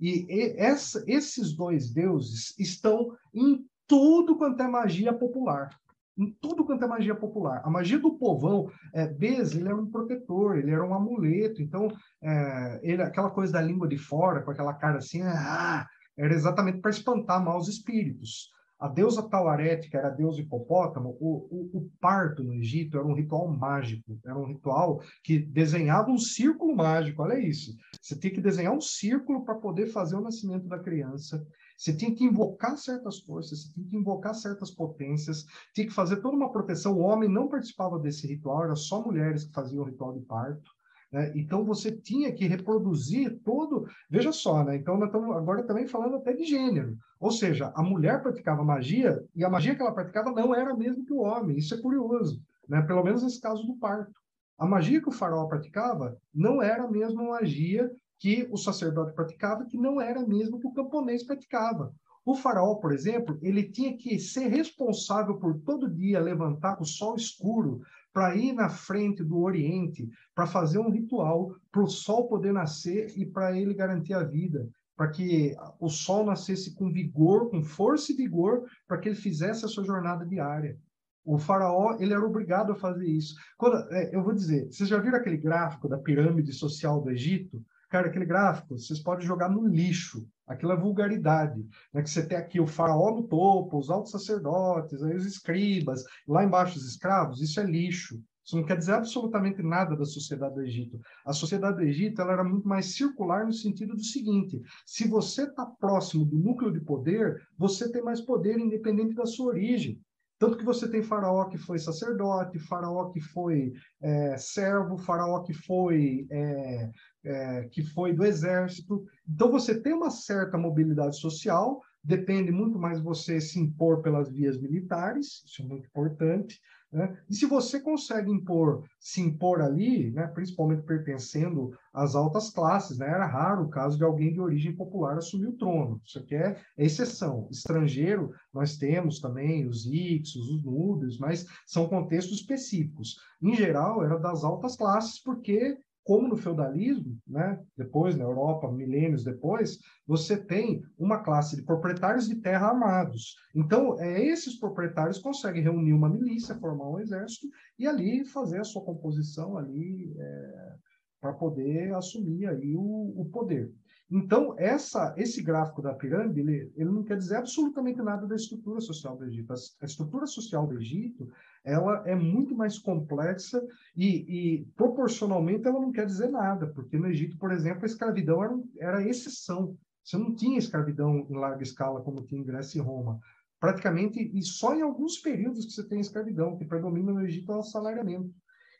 E essa, esses dois deuses estão em tudo quanto é magia popular. Em tudo quanto é magia popular. A magia do povão, é, Bez, ele era um protetor, ele era um amuleto. Então, é, ele, aquela coisa da língua de fora, com aquela cara assim, ah, era exatamente para espantar maus espíritos. A deusa Tawarete, que era a deusa hipopótamo, o, o, o, parto no Egito era um ritual mágico, era um ritual que desenhava um círculo mágico, olha isso. Você tinha que desenhar um círculo para poder fazer o nascimento da criança. Você tinha que invocar certas forças, você tinha que invocar certas potências, tinha que fazer toda uma proteção. O homem não participava desse ritual, era só mulheres que faziam o ritual de parto. Né? Então você tinha que reproduzir todo. Veja só, né? Então nós estamos agora também falando até de gênero. Ou seja, a mulher praticava magia e a magia que ela praticava não era a mesma que o homem. Isso é curioso, né? Pelo menos nesse caso do parto. A magia que o faraó praticava não era a mesma magia que o sacerdote praticava, que não era a mesma que o camponês praticava. O faraó, por exemplo, ele tinha que ser responsável por todo dia levantar o sol escuro para ir na frente do Oriente, para fazer um ritual para o sol poder nascer e para ele garantir a vida, para que o sol nascesse com vigor, com força e vigor, para que ele fizesse a sua jornada diária. O faraó ele era obrigado a fazer isso. Quando, é, eu vou dizer, vocês já viram aquele gráfico da pirâmide social do Egito? Cara, aquele gráfico, vocês podem jogar no lixo. Aquilo é vulgaridade. Né? Que você tem aqui o faraó no topo, os altos sacerdotes, aí os escribas, lá embaixo os escravos, isso é lixo. Isso não quer dizer absolutamente nada da sociedade do Egito. A sociedade do Egito ela era muito mais circular no sentido do seguinte: se você está próximo do núcleo de poder, você tem mais poder independente da sua origem. Tanto que você tem faraó que foi sacerdote, faraó que foi é, servo, faraó que foi, é, é, que foi do exército. Então você tem uma certa mobilidade social, depende muito mais você se impor pelas vias militares, isso é muito importante, né? E se você consegue impor, se impor ali, né, principalmente pertencendo às altas classes, né, era raro o caso de alguém de origem popular assumir o trono. Isso aqui é, exceção. Estrangeiro, nós temos também os Ixos, os Núbios, mas são contextos específicos. Em geral, era das altas classes, porque como no feudalismo, né, depois na Europa, milênios depois, você tem uma classe de proprietários de terra armados. Então, é, esses proprietários conseguem reunir uma milícia, formar um exército e ali fazer a sua composição ali é, para poder assumir aí o, o poder. Então, essa, esse gráfico da pirâmide, ele, ele, não quer dizer absolutamente nada da estrutura social do Egito. A, a estrutura social do Egito ela é muito mais complexa e, e, proporcionalmente ela não quer dizer nada, porque no Egito, por exemplo, a escravidão era, era exceção. Você não tinha escravidão em larga escala como tinha em Grécia e Roma. Praticamente, e só em alguns períodos que você tem escravidão, que predomina no Egito é o assalariamento.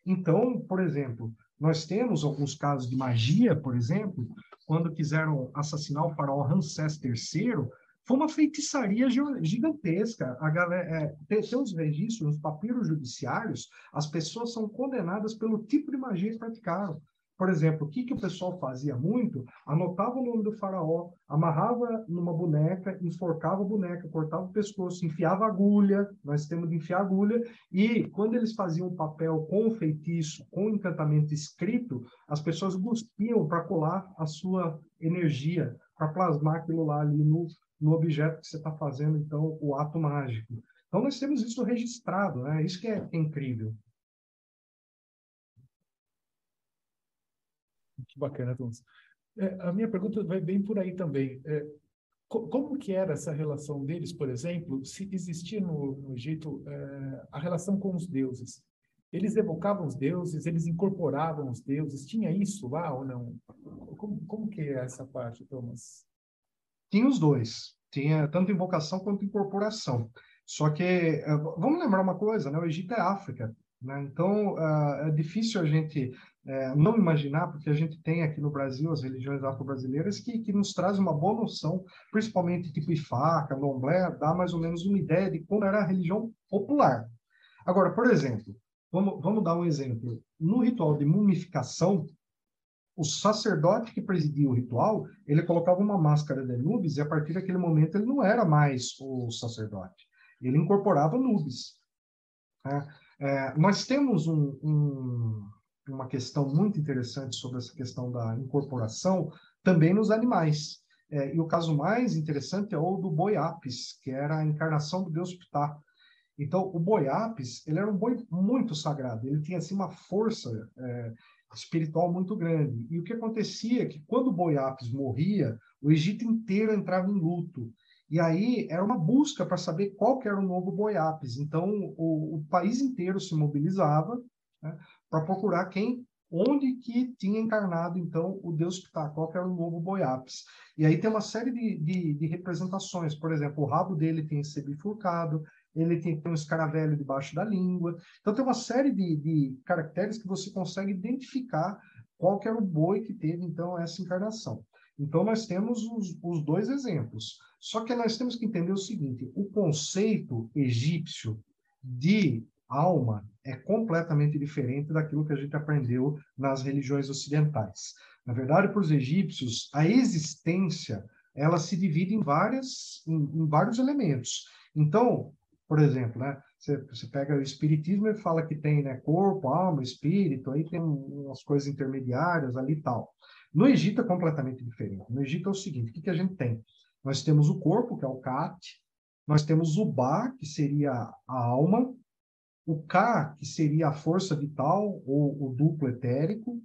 Então, por exemplo, nós temos alguns casos de magia, por exemplo, quando quiseram assassinar o faraó Ramsés III, foi uma feitiçaria gigantesca. A galera, é, tem, os registros, os papiros judiciários, as pessoas são condenadas pelo tipo de magia que praticaram. Por exemplo, o que, que o pessoal fazia muito? Anotava o nome do faraó, amarrava numa boneca, enforcava a boneca, cortava o pescoço, enfiava agulha, nós temos de enfiar agulha, e quando eles faziam o papel com o feitiço, com o encantamento escrito, as pessoas cuspiam para colar a sua energia, para plasmar aquilo lá ali no, no objeto que você está fazendo, então, o ato mágico. Então, nós temos isso registrado, né? Isso que é, é incrível. Que bacana, Thomas. É, a minha pergunta vai bem por aí também. É, como que era essa relação deles, por exemplo, se existia no, no Egito é, a relação com os deuses? Eles evocavam os deuses, eles incorporavam os deuses, tinha isso lá ou não? Como, como que é essa parte, Thomas? Tinha os dois, tinha tanto invocação quanto incorporação. Só que, eh, vamos lembrar uma coisa, né? o Egito é África, né? então uh, é difícil a gente é, não imaginar, porque a gente tem aqui no Brasil as religiões afro-brasileiras que, que nos trazem uma boa noção, principalmente tipo Ifá, Candomblé, dá mais ou menos uma ideia de como era a religião popular. Agora, por exemplo, vamos, vamos dar um exemplo. No ritual de mumificação, o sacerdote que presidia o ritual, ele colocava uma máscara de Anubis e a partir daquele momento ele não era mais o sacerdote. Ele incorporava Anubis. É, é, nós temos um, um uma questão muito interessante sobre essa questão da incorporação também nos animais. É, e o caso mais interessante é o do boi apis, que era a encarnação do deus Ptah. Então, o boi apis, ele era um boi muito sagrado, ele tinha assim uma força é, espiritual muito grande. E o que acontecia é que quando o boi apis morria, o Egito inteiro entrava em luto. E aí era uma busca para saber qual que era o novo boi apis. Então, o, o país inteiro se mobilizava né, para procurar quem, onde que tinha encarnado, então, o Deus Ptah, que era o novo Boiapis. E aí tem uma série de, de, de, representações, por exemplo, o rabo dele tem que ser bifurcado, ele tem, tem um escaravelho debaixo da língua, então tem uma série de, de caracteres que você consegue identificar qual que era o boi que teve, então, essa encarnação. Então, nós temos os, os, dois exemplos. Só que nós temos que entender o seguinte: o conceito egípcio de alma é completamente diferente daquilo que a gente aprendeu nas religiões ocidentais. Na verdade, para os egípcios, a existência ela se divide em várias em, em vários elementos. Então, por exemplo, né, você, pega o espiritismo e fala que tem né, corpo, alma, espírito, aí tem umas coisas intermediárias ali e tal. No Egito é completamente diferente. No Egito é o seguinte: o que, que a gente tem? Nós temos o corpo, que é o Kat, nós temos o Ba, que seria a alma, o K, que seria a força vital, ou o duplo etérico.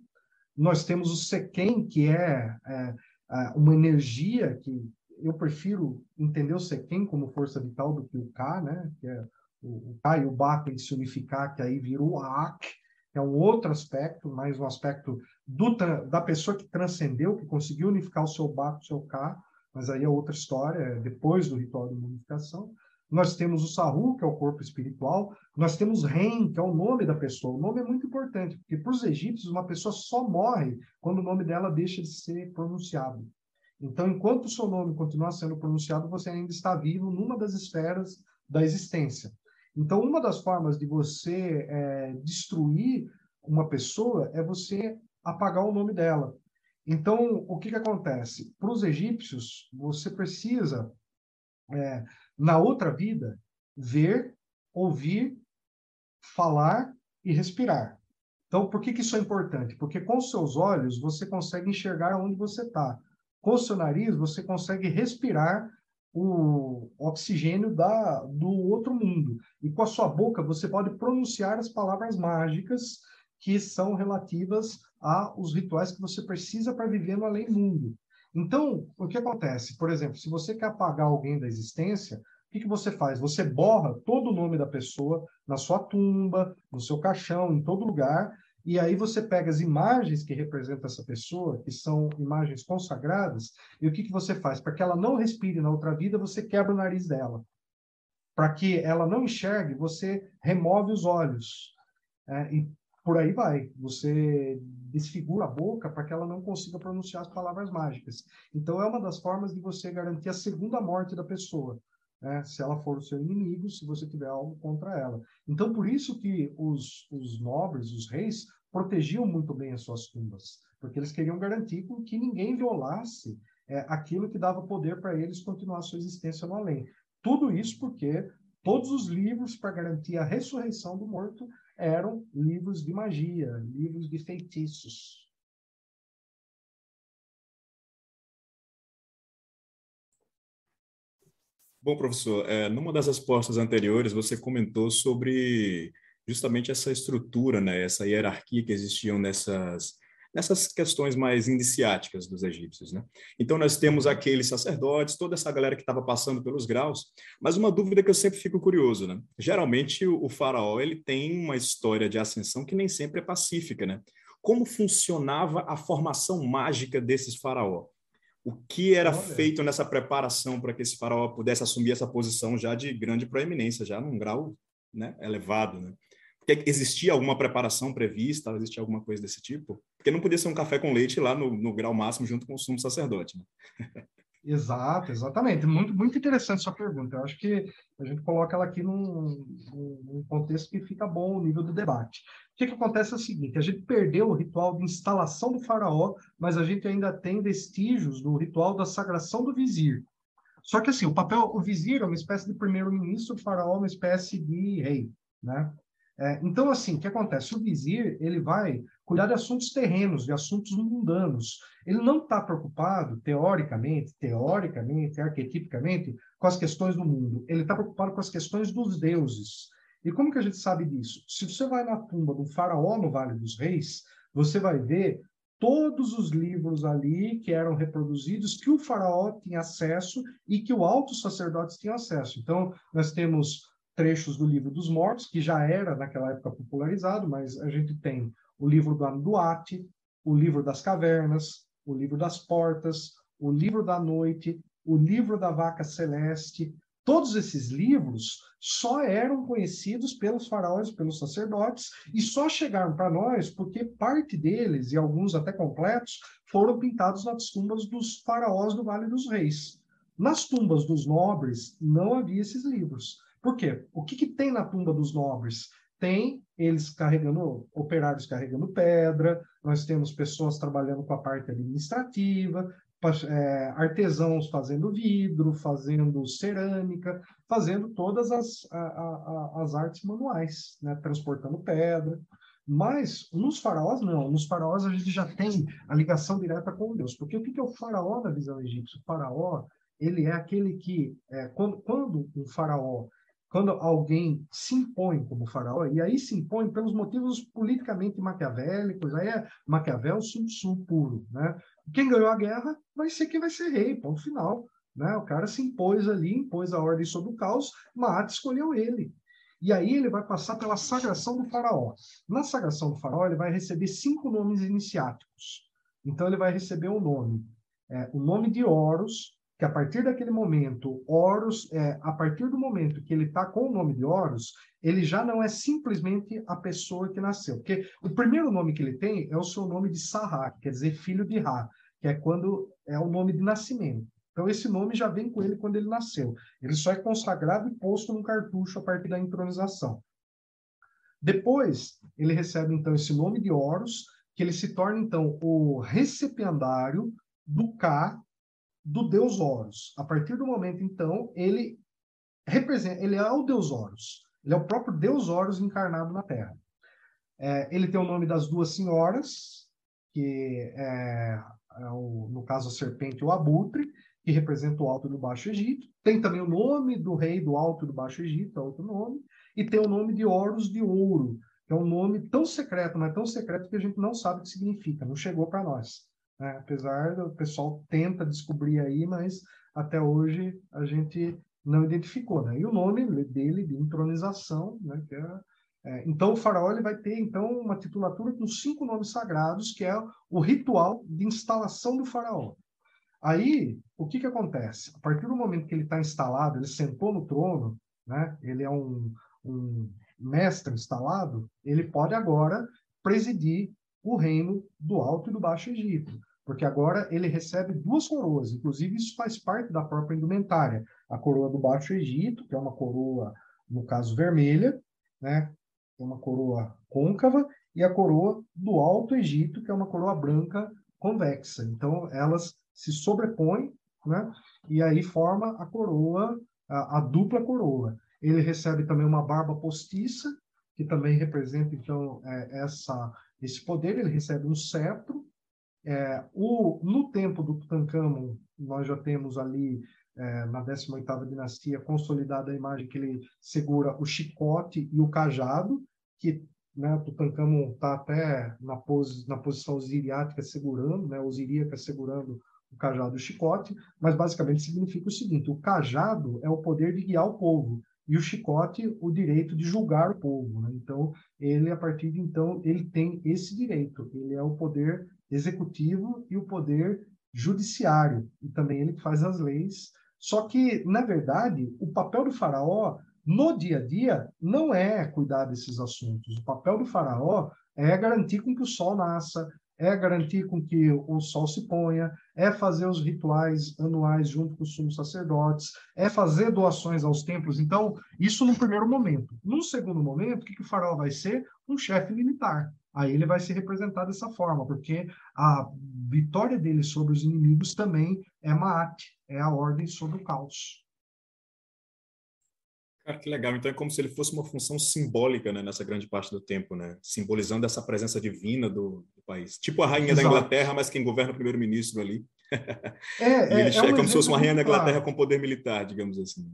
Nós temos o Sequem, que é, é, é, uma energia que eu prefiro entender o Sequem como força vital do que o K, né? Que é o, o K e o Ba tem que se unificar, que aí vira o Ak, que é um outro aspecto, mais um aspecto do, da pessoa que transcendeu, que conseguiu unificar o seu Ba com o seu K, mas aí é outra história, é depois do ritual de unificação. Nós temos o Sahu, que é o corpo espiritual. Nós temos Ren, que é o nome da pessoa. O nome é muito importante, porque para os egípcios, uma pessoa só morre quando o nome dela deixa de ser pronunciado. Então, enquanto o seu nome continuar sendo pronunciado, você ainda está vivo numa das esferas da existência. Então, uma das formas de você é, destruir uma pessoa é você apagar o nome dela. Então, o que, que acontece? Para os egípcios, você precisa é, na outra vida, ver, ouvir, falar e respirar. Então, por que, que isso é importante? Porque com seus olhos você consegue enxergar onde você está. Com seu nariz você consegue respirar o oxigênio da, do outro mundo. E com a sua boca você pode pronunciar as palavras mágicas que são relativas aos rituais que você precisa para viver no além-mundo. Então, o que acontece? Por exemplo, se você quer apagar alguém da existência, o que, que você faz? Você borra todo o nome da pessoa na sua tumba, no seu caixão, em todo lugar, e aí você pega as imagens que representam essa pessoa, que são imagens consagradas, e o que, que você faz? Para que ela não respire na outra vida, você quebra o nariz dela. Para que ela não enxergue, você remove os olhos. É, e por aí vai. Você desfigura a boca para que ela não consiga pronunciar as palavras mágicas. Então, é uma das formas de você garantir a segunda morte da pessoa. Né? Se ela for o seu inimigo, se você tiver algo contra ela. Então, por isso que os, os nobres, os reis, protegiam muito bem as suas tumbas, porque eles queriam garantir que ninguém violasse é, aquilo que dava poder para eles continuar a sua existência no além. Tudo isso porque todos os livros para garantir a ressurreição do morto eram livros de magia, livros de feitiços. Bom, professor, é, numa das respostas anteriores, você comentou sobre justamente essa estrutura, né, essa hierarquia que existiam nessas, nessas questões mais iniciáticas dos egípcios. Né? Então, nós temos aqueles sacerdotes, toda essa galera que estava passando pelos graus, mas uma dúvida que eu sempre fico curioso, né? geralmente o, o faraó ele tem uma história de ascensão que nem sempre é pacífica. Né? Como funcionava a formação mágica desses faraó? O que era Olha. feito nessa preparação para que esse faraó pudesse assumir essa posição já de grande proeminência, já num grau né, elevado? Né? Porque existia alguma preparação prevista, existia alguma coisa desse tipo? Porque não podia ser um café com leite lá no, no grau máximo junto com o sumo sacerdote. Né? <laughs> Exato, exatamente. Muito, muito interessante sua pergunta. Eu acho que a gente coloca ela aqui num, num contexto que fica bom o nível do debate. O que, que acontece é o seguinte: a gente perdeu o ritual de instalação do faraó, mas a gente ainda tem vestígios do ritual da sagração do vizir. Só que assim, o papel, o vizir é uma espécie de primeiro-ministro, o faraó é uma espécie de rei, né? É, então, assim, o que acontece? O vizir, ele vai cuidar de assuntos terrenos, de assuntos mundanos. Ele não está preocupado, teoricamente, teoricamente, arquetipicamente, com as questões do mundo. Ele está preocupado com as questões dos deuses. E como que a gente sabe disso? Se você vai na tumba do faraó no Vale dos Reis, você vai ver todos os livros ali que eram reproduzidos, que o faraó tinha acesso e que o alto sacerdotes tinha acesso. Então, nós temos trechos do livro dos mortos, que já era naquela época popularizado, mas a gente tem o livro do Anuduate, o livro das cavernas, o livro das portas, o livro da noite, o livro da vaca celeste. Todos esses livros só eram conhecidos pelos faraós, pelos sacerdotes, e só chegaram para nós porque parte deles, e alguns até completos, foram pintados nas tumbas dos faraós do Vale dos Reis. Nas tumbas dos nobres não havia esses livros. Por quê? O que, que tem na tumba dos nobres? Tem eles carregando, operários carregando pedra, nós temos pessoas trabalhando com a parte administrativa, é, artesãos fazendo vidro, fazendo cerâmica, fazendo todas as, a, a, as artes manuais, né? transportando pedra. Mas nos faraós, não. Nos faraós a gente já tem a ligação direta com Deus. Porque o que é o faraó na visão egípcia? O faraó, ele é aquele que, é, quando, quando um faraó quando alguém se impõe como faraó, e aí se impõe pelos motivos politicamente maquiavélicos, aí é Maquiavel Sun Tzu puro, né? Quem ganhou a guerra vai ser quem vai ser rei, ponto final. Né? O cara se impôs ali, impôs a ordem sobre o caos, Maat escolheu ele. E aí ele vai passar pela sagração do faraó. Na sagração do faraó, ele vai receber cinco nomes iniciáticos. Então ele vai receber o nome, é, o nome de Horus, que a partir daquele momento, Horus, é, a partir do momento que ele está com o nome de Horus, ele já não é simplesmente a pessoa que nasceu. Porque o primeiro nome que ele tem é o seu nome de Sarra, que quer dizer filho de Ra, que é quando é o nome de nascimento. Então, esse nome já vem com ele quando ele nasceu. Ele só é consagrado e posto num cartucho a partir da entronização. Depois, ele recebe, então, esse nome de Horus, que ele se torna, então, o recipiendário do K do deus Horus. A partir do momento, então, ele representa, ele é o deus Horus. Ele é o próprio deus Horus encarnado na Terra. É, ele tem o nome das duas senhoras, que é, é o, no caso a serpente e o abutre, que representa o Alto e o Baixo Egito. Tem também o nome do rei do Alto do Baixo Egito, é outro nome. E tem o nome de Horus de Ouro, que é um nome tão secreto, mas tão secreto que a gente não sabe o que significa, não chegou para nós. Né? Apesar do pessoal tenta descobrir aí, mas até hoje a gente não identificou. Né? E o nome dele de entronização, né? que é, é, então o faraó ele vai ter então uma titulatura com cinco nomes sagrados, que é o ritual de instalação do faraó. Aí, o que, que acontece? A partir do momento que ele está instalado, ele sentou no trono, né? ele é um, um mestre instalado, ele pode agora presidir o reino do Alto e do Baixo Egito porque agora ele recebe duas coroas, inclusive isso faz parte da própria indumentária. A coroa do Baixo Egito, que é uma coroa, no caso, vermelha, né? É uma coroa côncava, e a coroa do Alto Egito, que é uma coroa branca convexa. Então, elas se sobrepõem, né? E aí forma a coroa, a, a dupla coroa. Ele recebe também uma barba postiça, que também representa, então, é, essa, esse poder. Ele recebe um cetro, é, o, no tempo do Tutankhamon, nós já temos ali, é, na 18ª dinastia, consolidada a imagem que ele segura o chicote e o cajado, que né? Tutankhamon está até na, pose, na posição osiriática segurando, né? Osiríaca segurando o cajado e o chicote, mas basicamente significa o seguinte: o cajado é o poder de guiar o povo e o chicote o direito de julgar o povo. Né? Então ele a partir de então ele tem esse direito. Ele é o poder executivo e o poder judiciário e também ele faz as leis. Só que na verdade o papel do faraó no dia a dia não é cuidar desses assuntos. O papel do faraó é garantir com que o sol nasça, é garantir com que o sol se ponha, é fazer os rituais anuais junto com os sumos sacerdotes, é fazer doações aos templos. Então, isso no primeiro momento. Num segundo momento, o que, que o faraó vai ser? Um chefe militar. Aí ele vai se representar dessa forma, porque a vitória dele sobre os inimigos também é Maat, é a ordem sobre o caos. Cara, que legal. Então é como se ele fosse uma função simbólica né, nessa grande parte do tempo, né? simbolizando essa presença divina do, do país. Tipo a rainha Exato. da Inglaterra, mas quem governa o primeiro-ministro ali. <laughs> É, é, ele é, é, um como se fosse uma rainha da Inglaterra com poder militar, digamos assim.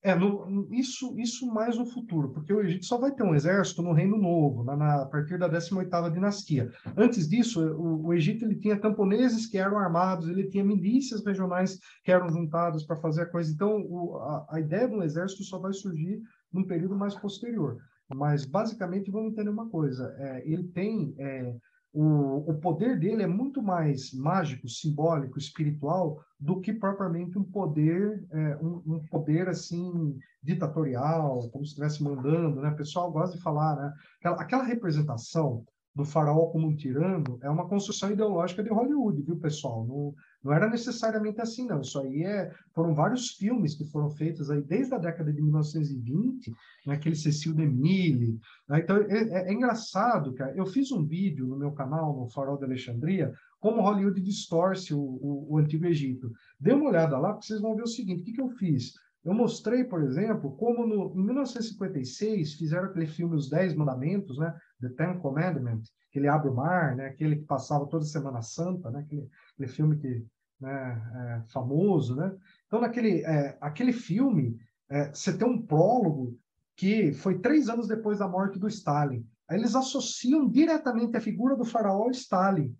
É, no, isso, isso mais no futuro, porque o Egito só vai ter um exército no Reino Novo, na, na, a partir da 18ª dinastia. Antes disso, o, o, Egito ele tinha camponeses que eram armados, ele tinha milícias regionais que eram juntadas para fazer a coisa. Então, o, a, a, ideia do exército só vai surgir num período mais posterior. Mas, basicamente, vamos entender uma coisa. É, ele tem... É, o, o poder dele é muito mais mágico, simbólico, espiritual do que propriamente um poder, é, um, um, poder assim ditatorial, como se estivesse mandando, né? O pessoal gosta de falar, né? Aquela, aquela representação do faraó como um tirano é uma construção ideológica de Hollywood, viu, pessoal? Não, não era necessariamente assim, não. Isso aí é, foram vários filmes que foram feitos aí desde a década de 1920, naquele né, Cecil DeMille. Né? Então, é, é, é, engraçado, cara. Eu fiz um vídeo no meu canal, no Farol de Alexandria, como Hollywood distorce o, o, o Antigo Egito. Dê uma olhada lá, porque vocês vão ver o seguinte, o que, que eu fiz? Eu mostrei, por exemplo, como no, em 1956 fizeram aquele filme Os Dez Mandamentos, né? The Ten Commandments, que ele abre o mar, né? Aquele que passava toda Semana Santa, né? Aquele, aquele filme que né, é, famoso, né? Então, naquele é, aquele filme, é, você tem um prólogo que foi três anos depois da morte do Stalin. Aí eles associam diretamente a figura do faraó Stalin.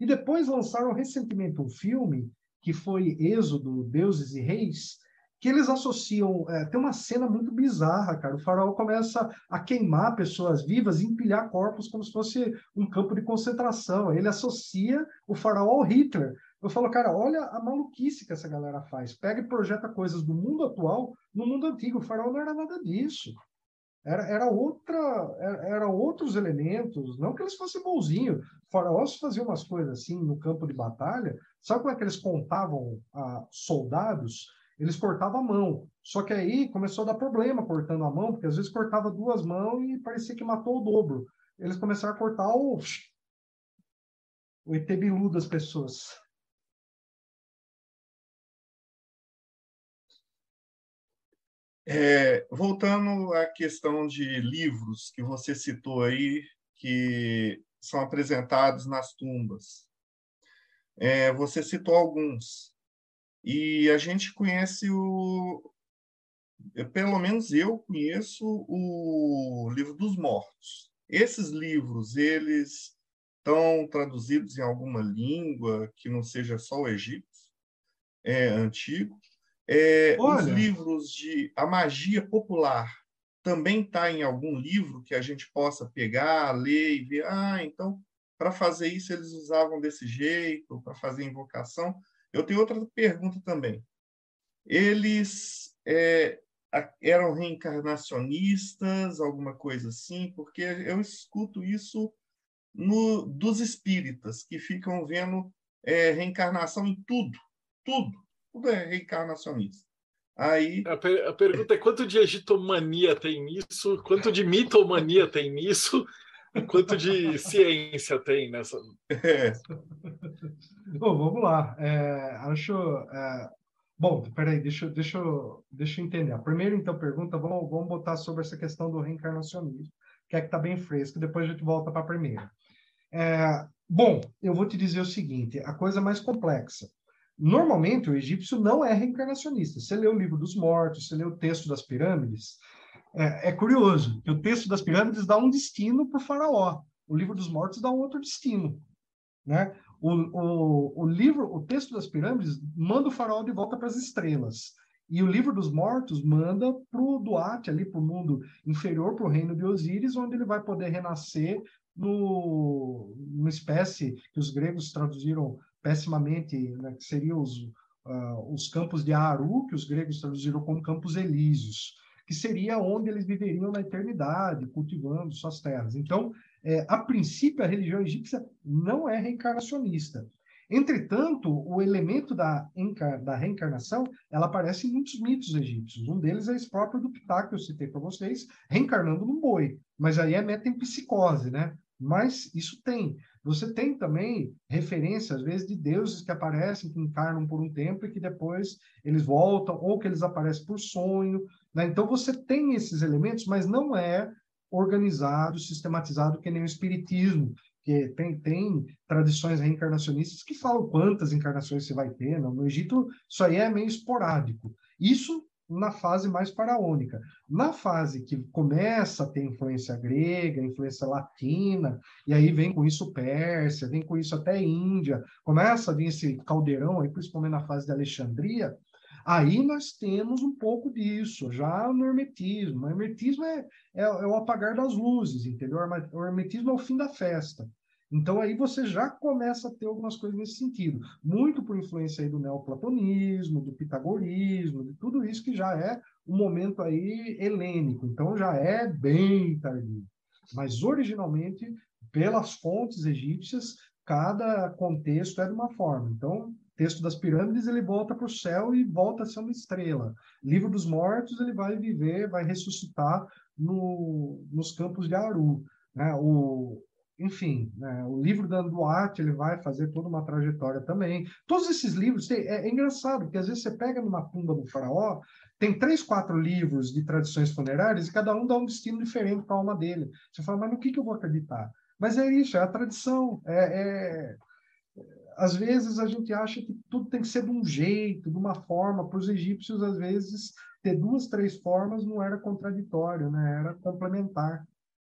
E depois lançaram recentemente um filme que foi Êxodo, Deuses e Reis, que eles associam. É, tem uma cena muito bizarra, cara. O faraó começa a queimar pessoas vivas e empilhar corpos como se fosse um campo de concentração. Ele associa o faraó ao Hitler. Eu falo, cara, olha a maluquice que essa galera faz. Pega e projeta coisas do mundo atual no mundo antigo. O faraó não era nada disso. Era, era outra, era, era outros elementos. Não que eles fossem bonzinhos. Faraós faziam umas coisas assim no campo de batalha. Sabe como é que eles contavam ah, soldados? Eles cortavam a mão. Só que aí começou a dar problema cortando a mão, porque às vezes cortava duas mãos e parecia que matou o dobro. Eles começaram a cortar o, o ET bilu das pessoas. É, voltando à questão de livros que você citou aí, que são apresentados nas tumbas. É, você citou alguns. E a gente conhece o. Pelo menos eu conheço o livro dos mortos. Esses livros, eles estão traduzidos em alguma língua que não seja só o egípcio, é antigo. É, os livros de a magia popular também está em algum livro que a gente possa pegar, ler e ver. Ah, então para fazer isso eles usavam desse jeito, para fazer invocação. Eu tenho outra pergunta também. Eles é, eram reencarnacionistas, alguma coisa assim? Porque eu escuto isso no, dos espíritas, que ficam vendo é, reencarnação em tudo, tudo tudo é reencarnacionista. Aí... A, per a, pergunta é quanto de egitomania tem nisso, quanto de mitomania tem nisso, quanto de ciência tem nessa. <laughs> Bom, vamos lá. É, acho. É... Bom, peraí, deixa, deixa, deixa eu entender. A primeira, então, pergunta, vamos, vamos botar sobre essa questão do reencarnacionismo, que é que está bem fresco, depois a gente volta para a primeira. É, bom, eu vou te dizer o seguinte: a coisa mais complexa. Normalmente, o egípcio não é reencarnacionista. Você lê o livro dos mortos, você lê o texto das pirâmides, é, é curioso que o texto das pirâmides dá um destino para o faraó, o livro dos mortos dá um outro destino, né? O, o, o livro, o texto das pirâmides manda o faraó de volta para as estrelas. E o livro dos mortos manda para o Duarte, ali para o mundo inferior, para o reino de Osíris, onde ele vai poder renascer no, numa espécie que os gregos traduziram pessimamente, né, que seriam os, uh, os campos de Aru, que os gregos traduziram como campos elíseos, que seria onde eles viveriam na eternidade, cultivando suas terras. Então, é, a princípio, a religião egípcia não é reencarnacionista. Entretanto, o elemento da, da reencarnação, ela aparece em muitos mitos egípcios. Um deles é esse próprio do Ptah, que eu citei para vocês, reencarnando num boi. Mas aí é metempsicose, né? Mas isso tem. Você tem também referência, às vezes, de deuses que aparecem, que encarnam por um tempo e que depois eles voltam, ou que eles aparecem por sonho. Né? Então, você tem esses elementos, mas não é organizado, sistematizado, que nem o espiritismo, que tem, tem tradições reencarnacionistas que falam quantas encarnações você vai ter. Não? No Egito, isso aí é meio esporádico. Isso na fase mais faraônica. Na fase que começa a ter influência grega, influência latina, e aí vem com isso Pérsia, vem com isso até Índia, começa a vir esse caldeirão, aí, principalmente na fase de Alexandria, Aí nós temos um pouco disso, já no hermetismo. O hermetismo é, é, é o apagar das luzes, entendeu? O hermetismo é o fim da festa. Então aí você já começa a ter algumas coisas nesse sentido, muito por influência aí do neoplatonismo, do pitagorismo, de tudo isso que já é um momento aí helênico, então já é bem tardio. Mas originalmente, pelas fontes egípcias, cada contexto é de uma forma. Então, texto das pirâmides ele volta para o céu e volta a ser uma estrela. Livro dos mortos ele vai viver, vai ressuscitar no, nos campos de Aru. Né? O, enfim, né? o livro da Duarte ele vai fazer toda uma trajetória também. Todos esses livros, é, é, engraçado, porque às vezes você pega numa tumba do faraó, tem três, quatro livros de tradições funerárias e cada um dá um destino diferente para a alma dele. Você fala, mas no que, que eu vou acreditar? Mas é isso, é a tradição, é, é às vezes a gente acha que tudo tem que ser de um jeito, de uma forma. Para os egípcios, às vezes, ter duas, três formas não era contraditório, né? era complementar.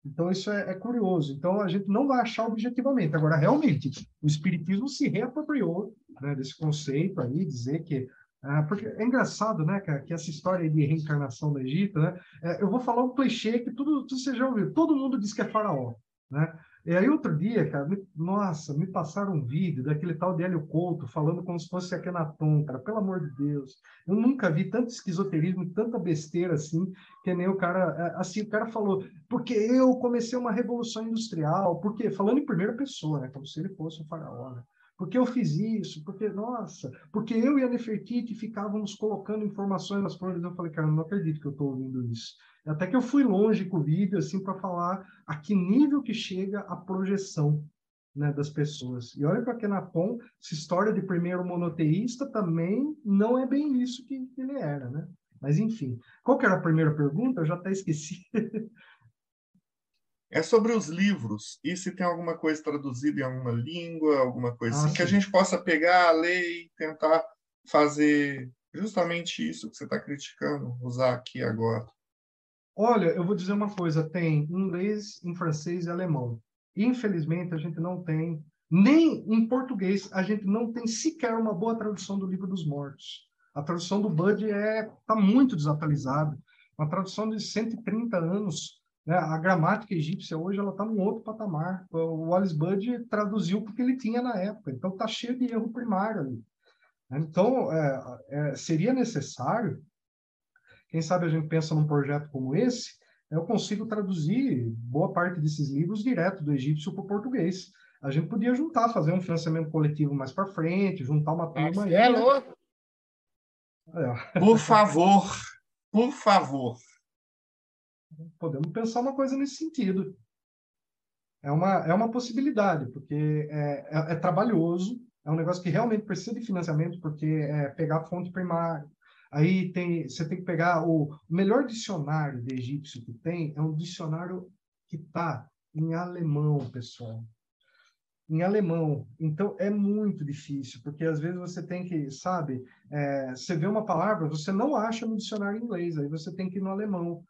Então, isso é, é, curioso. Então, a gente não vai achar objetivamente. Agora, realmente, o Espiritismo se reapropriou né, desse conceito aí, dizer que. Ah, porque é engraçado, né, que, essa história de reencarnação no Egito, né? É, eu vou falar um clichê que tudo, tudo você já ouviu. Todo mundo diz que é faraó, né? E aí, outro dia, cara, me, nossa, me passaram um vídeo daquele tal de Hélio Couto falando como se fosse Akenaton, cara, pelo amor de Deus. Eu nunca vi tanto esquizoterismo, tanta besteira assim, que nem o cara, é, assim, o cara falou, porque eu comecei uma revolução industrial, porque, falando em primeira pessoa, né, como se ele fosse um faraó, né? Porque eu fiz isso, porque, nossa, porque eu e a Nefertiti ficávamos colocando informações nas flores. Eu falei, cara, não acredito que eu estou ouvindo isso. Até que eu fui longe com o vídeo, assim, para falar a que nível que chega a projeção né, das pessoas. E olha para Kenaton, essa história de primeiro monoteísta também não é bem isso que, que ele era, né? Mas, enfim. Qual que era a primeira pergunta? Eu já até esqueci. <laughs> é sobre os livros e se tem alguma coisa traduzida em alguma língua, alguma coisa ah, assim, que a gente possa pegar, ler e tentar fazer justamente isso que você está criticando, usar aqui agora. Olha, eu vou dizer uma coisa: tem inglês, em francês e alemão. Infelizmente, a gente não tem, nem em português, a gente não tem sequer uma boa tradução do Livro dos Mortos. A tradução do Bud é está muito desatualizada. Uma tradução de 130 anos. Né? A gramática egípcia hoje ela está num outro patamar. O Wallace Bud traduziu porque ele tinha na época. Então está cheio de erro primário ali. Então é, é, seria necessário quem sabe a gente pensa num projeto como esse, eu consigo traduzir boa parte desses livros direto do egípcio para o português. A gente podia juntar, fazer um financiamento coletivo mais para frente, juntar uma turma aí. É louco! É. Por favor, por favor. Podemos pensar uma coisa nesse sentido. É uma, é uma possibilidade, porque é, é, é trabalhoso, é um negócio que realmente precisa de financiamento, porque é pegar fonte primária, Aí tem, você tem que pegar o, melhor dicionário de egípcio que tem, é um dicionário que está em alemão, pessoal. Em alemão. Então é muito difícil, porque às vezes você tem que, sabe, é, você vê uma palavra, você não acha no dicionário inglês, aí você tem que ir no alemão.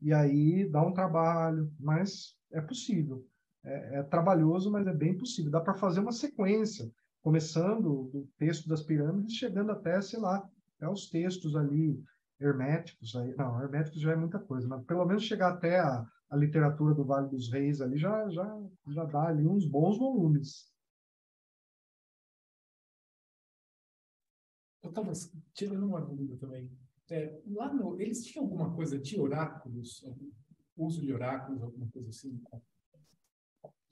E aí dá um trabalho, mas é possível. É, é trabalhoso, mas é bem possível. Dá para fazer uma sequência, começando do texto das pirâmides, chegando até, sei lá, é os textos ali herméticos. Aí, não, herméticos já é muita coisa, mas pelo menos chegar até a, a literatura do Vale dos Reis ali já, já, já dá ali uns bons volumes. Eu estava tirando uma dúvida também. É, lá no, eles tinham alguma coisa de oráculos, uso de oráculos, alguma coisa assim?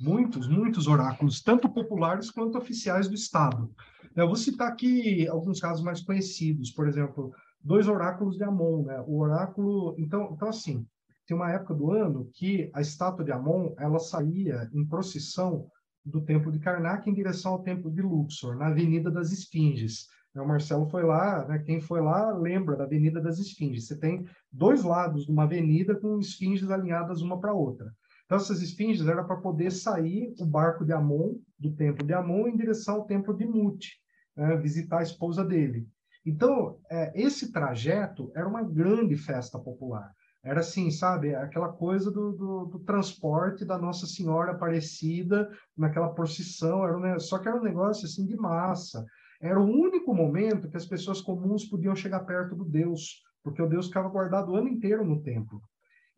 Muitos, muitos oráculos, tanto populares quanto oficiais do Estado. Eu vou citar aqui alguns casos mais conhecidos, por exemplo, dois oráculos de Amon, né? O oráculo, então, então assim, tem uma época do ano que a estátua de Amon, ela saía em procissão do templo de Karnak em direção ao templo de Luxor, na Avenida das Esfinges. O Marcelo foi lá, né? quem foi lá lembra da Avenida das Esfinges. Você tem dois lados de uma avenida com esfinges alinhadas uma para outra. Então, essas esfinges era para poder sair o barco de Amon, do templo de Amon, em direção ao templo de Mut, né? visitar a esposa dele. Então, é, esse trajeto era uma grande festa popular. Era assim, sabe, aquela coisa do, do, do, transporte da Nossa Senhora Aparecida naquela procissão, era um, só que era um negócio assim de massa. Era o único momento que as pessoas comuns podiam chegar perto do Deus, porque o Deus ficava guardado o ano inteiro no templo.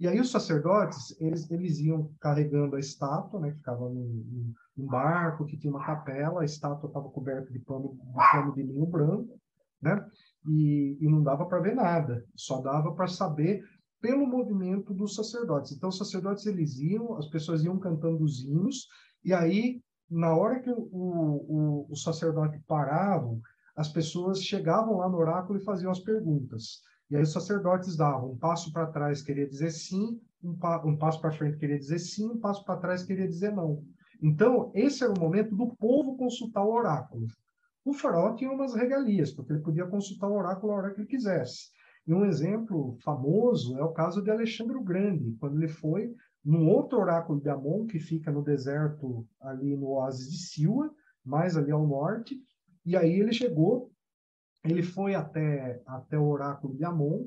E aí os sacerdotes, eles, eles iam carregando a estátua, né, que ficava num, num barco, que tinha uma capela, a estátua estava coberta de pano, de pano de linho branco, né, e, e não dava para ver nada, só dava para saber pelo movimento dos sacerdotes. Então, os sacerdotes, eles iam, as pessoas iam cantando os hinos, e aí na hora que o, o, o sacerdote parava, as pessoas chegavam lá no oráculo e faziam as perguntas. E aí os sacerdotes davam um passo para trás, queria dizer sim, um, pa, um passo para frente queria dizer sim, um passo para trás queria dizer não. Então, esse era o momento do povo consultar o oráculo. O faraó tinha umas regalias, porque ele podia consultar o oráculo a hora que ele quisesse. E um exemplo famoso é o caso de Alexandre o Grande, quando ele foi num outro oráculo de Amon, que fica no deserto ali no oásis de Silwa, mais ali ao norte, e aí ele chegou, ele foi até, até o oráculo de Amon,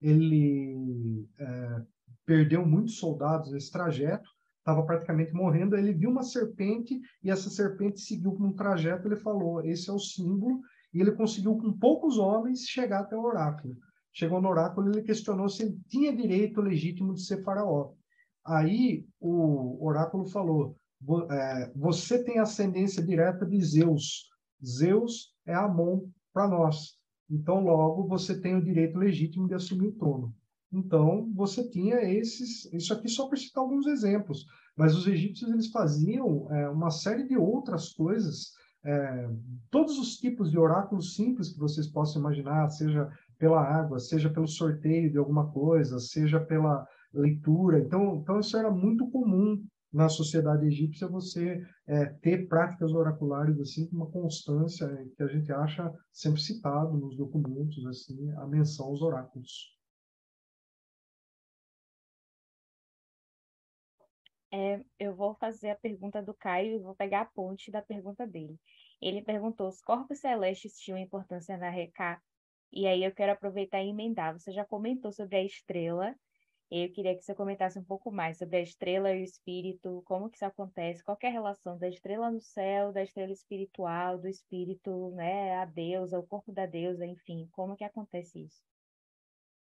ele é, perdeu muitos soldados nesse trajeto, estava praticamente morrendo, ele viu uma serpente, e essa serpente seguiu por um trajeto, ele falou, esse é o símbolo, e ele conseguiu com poucos homens chegar até o oráculo. Chegou no oráculo, ele questionou se ele tinha direito legítimo de ser faraó. Aí o oráculo falou: é, você tem ascendência direta de Zeus. Zeus é Amon para nós. Então, logo, você tem o direito legítimo de assumir o trono. Então, você tinha esses. Isso aqui só para citar alguns exemplos. Mas os egípcios eles faziam é, uma série de outras coisas. É, todos os tipos de oráculos simples que vocês possam imaginar, seja pela água, seja pelo sorteio de alguma coisa, seja pela leitura. Então, então isso era muito comum na sociedade egípcia você é, ter práticas oraculares assim uma constância que a gente acha sempre citado nos documentos assim a menção aos oráculos. É, eu vou fazer a pergunta do Caio e vou pegar a ponte da pergunta dele. Ele perguntou: os corpos celestes tinham importância na Reca? E aí eu quero aproveitar e emendar. Você já comentou sobre a estrela eu queria que você comentasse um pouco mais sobre a estrela e o espírito, como que isso acontece, qual é a relação da estrela no céu, da estrela espiritual, do espírito, né, a deusa, o corpo da deusa, enfim, como que acontece isso?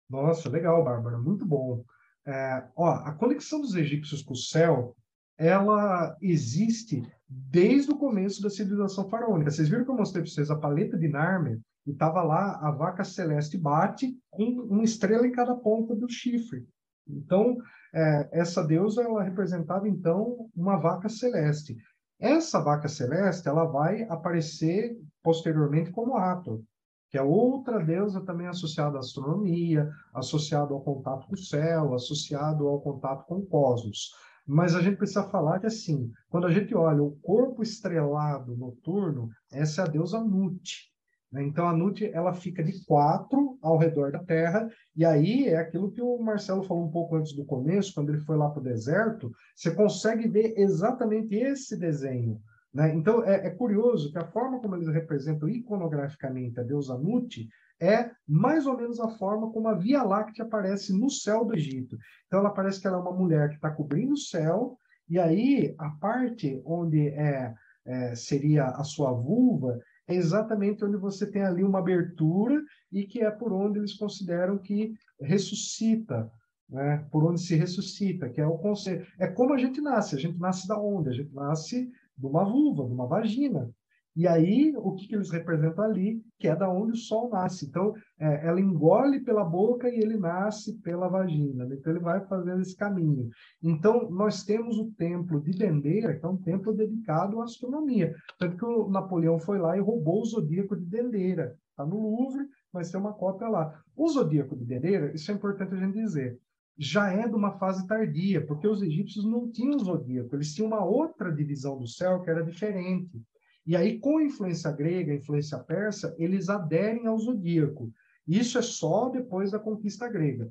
Nossa, legal, Bárbara, muito bom. É, ó, a conexão dos egípcios com o céu, ela existe desde o começo da civilização faraônica. Vocês viram que eu mostrei para vocês a paleta de Narmer, e estava lá a vaca celeste bate com uma estrela em cada ponta do chifre. Então, é, essa deusa ela representava então uma vaca celeste. Essa vaca celeste ela vai aparecer posteriormente como Ator, que é outra deusa também associada à astronomia, associada ao contato com o céu, associado ao contato com o cosmos. Mas a gente precisa falar que assim, quando a gente olha o corpo estrelado noturno, essa é a deusa Nut. Né? Então, a Nut ela fica de quatro ao redor da Terra, e aí é aquilo que o Marcelo falou um pouco antes do começo, quando ele foi lá para o deserto, você consegue ver exatamente esse desenho. Né? Então, é, é, curioso que a forma como eles representam iconograficamente a deusa Nut é mais ou menos a forma como a Via Láctea aparece no céu do Egito. Então, ela parece que ela é uma mulher que está cobrindo o céu, e aí a parte onde é, é, seria a sua vulva é exatamente onde você tem ali uma abertura e que é por onde eles consideram que ressuscita, né? por onde se ressuscita, que é o conceito. É como a gente nasce. A gente nasce da onde? A gente nasce de uma vulva, de uma vagina. E aí, o que, que eles representam ali? Que é da onde o sol nasce. Então, é, ela engole pela boca e ele nasce pela vagina. Né? Então, ele vai fazendo esse caminho. Então, nós temos o templo de Dendeira, que é um templo dedicado à astronomia. Tanto que o Napoleão foi lá e roubou o zodíaco de Dendeira. Está no Louvre, mas tem uma cópia lá. O zodíaco de Dendeira, isso é importante a gente dizer, já é de uma fase tardia, porque os egípcios não tinham zodíaco, eles tinham uma outra divisão do céu que era diferente. E aí, com a influência grega, a influência persa, eles aderem ao zodíaco. Isso é só depois da conquista grega.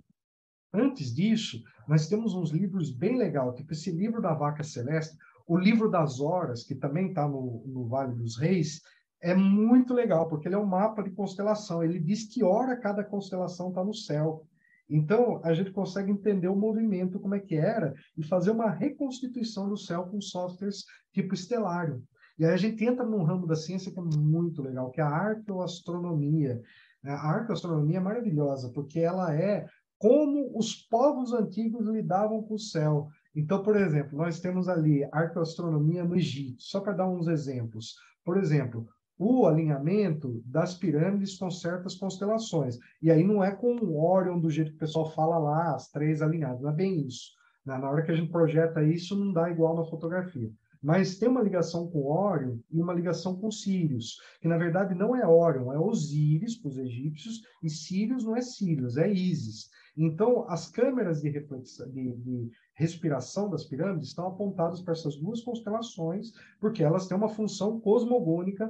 Antes disso, nós temos uns livros bem legais, tipo esse livro da Vaca Celeste, o livro das Horas, que também está no, no Vale dos Reis, é muito legal, porque ele é um mapa de constelação. Ele diz que hora cada constelação está no céu. Então, a gente consegue entender o movimento, como é que era, e fazer uma reconstituição do céu com softwares tipo estelário. E aí a gente entra num ramo da ciência que é muito legal, que é a arqueoastronomia. A arqueoastronomia é maravilhosa, porque ela é como os povos antigos lidavam com o céu. Então, por exemplo, nós temos ali arqueoastronomia no Egito, só para dar uns exemplos. Por exemplo, o alinhamento das pirâmides com certas constelações. E aí não é com o Orion do jeito que o pessoal fala lá, as três alinhadas, não é bem isso. Na hora que a gente projeta isso, não dá igual na fotografia. Mas tem uma ligação com Órion e uma ligação com Sírios, que na verdade não é Órion, é Osíris para os egípcios, e Sírios não é Sírios, é Ísis. Então, as câmeras de, de, de respiração das pirâmides estão apontadas para essas duas constelações, porque elas têm uma função cosmogônica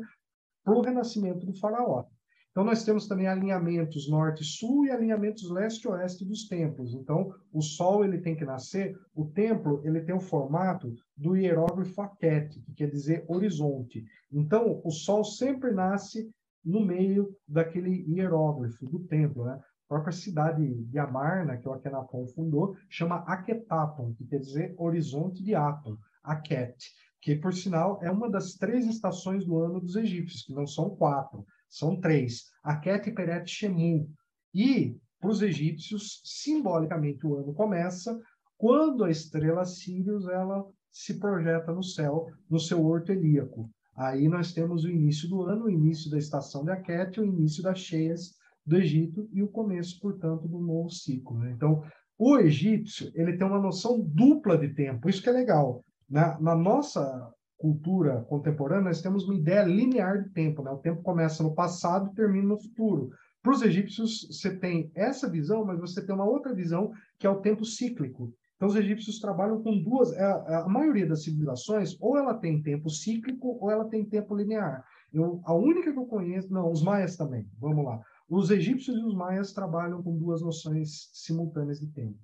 para o renascimento do faraó. Então, nós temos também alinhamentos norte-sul e alinhamentos leste-oeste dos templos. Então, o sol ele tem que nascer, o templo ele tem o formato do hierógrafo Aket, que quer dizer horizonte. Então, o sol sempre nasce no meio daquele hierógrafo do templo. Né? A própria cidade de Amarna, que o Akhenaton fundou, chama Akhenaton, que quer dizer horizonte de Aton, Aket, que, por sinal, é uma das três estações do ano dos egípcios, que não são quatro. São três: Aket, Peret Shemu. E, para os egípcios, simbolicamente, o ano começa quando a estrela Sirius ela se projeta no céu, no seu orto helíaco. Aí nós temos o início do ano, o início da estação de Aket, o início das cheias do Egito e o começo, portanto, do novo ciclo. Né? Então, o egípcio ele tem uma noção dupla de tempo, isso que é legal. Na, na nossa cultura contemporânea, nós temos uma ideia linear de tempo. Né? O tempo começa no passado e termina no futuro. Para os egípcios, você tem essa visão, mas você tem uma outra visão, que é o tempo cíclico. Então, os egípcios trabalham com duas. É, é, a, maioria das civilizações, ou ela tem tempo cíclico, ou ela tem tempo linear. Eu, a única que eu conheço, não, os maias também. Vamos lá. Os egípcios e os maias trabalham com duas noções simultâneas de tempo.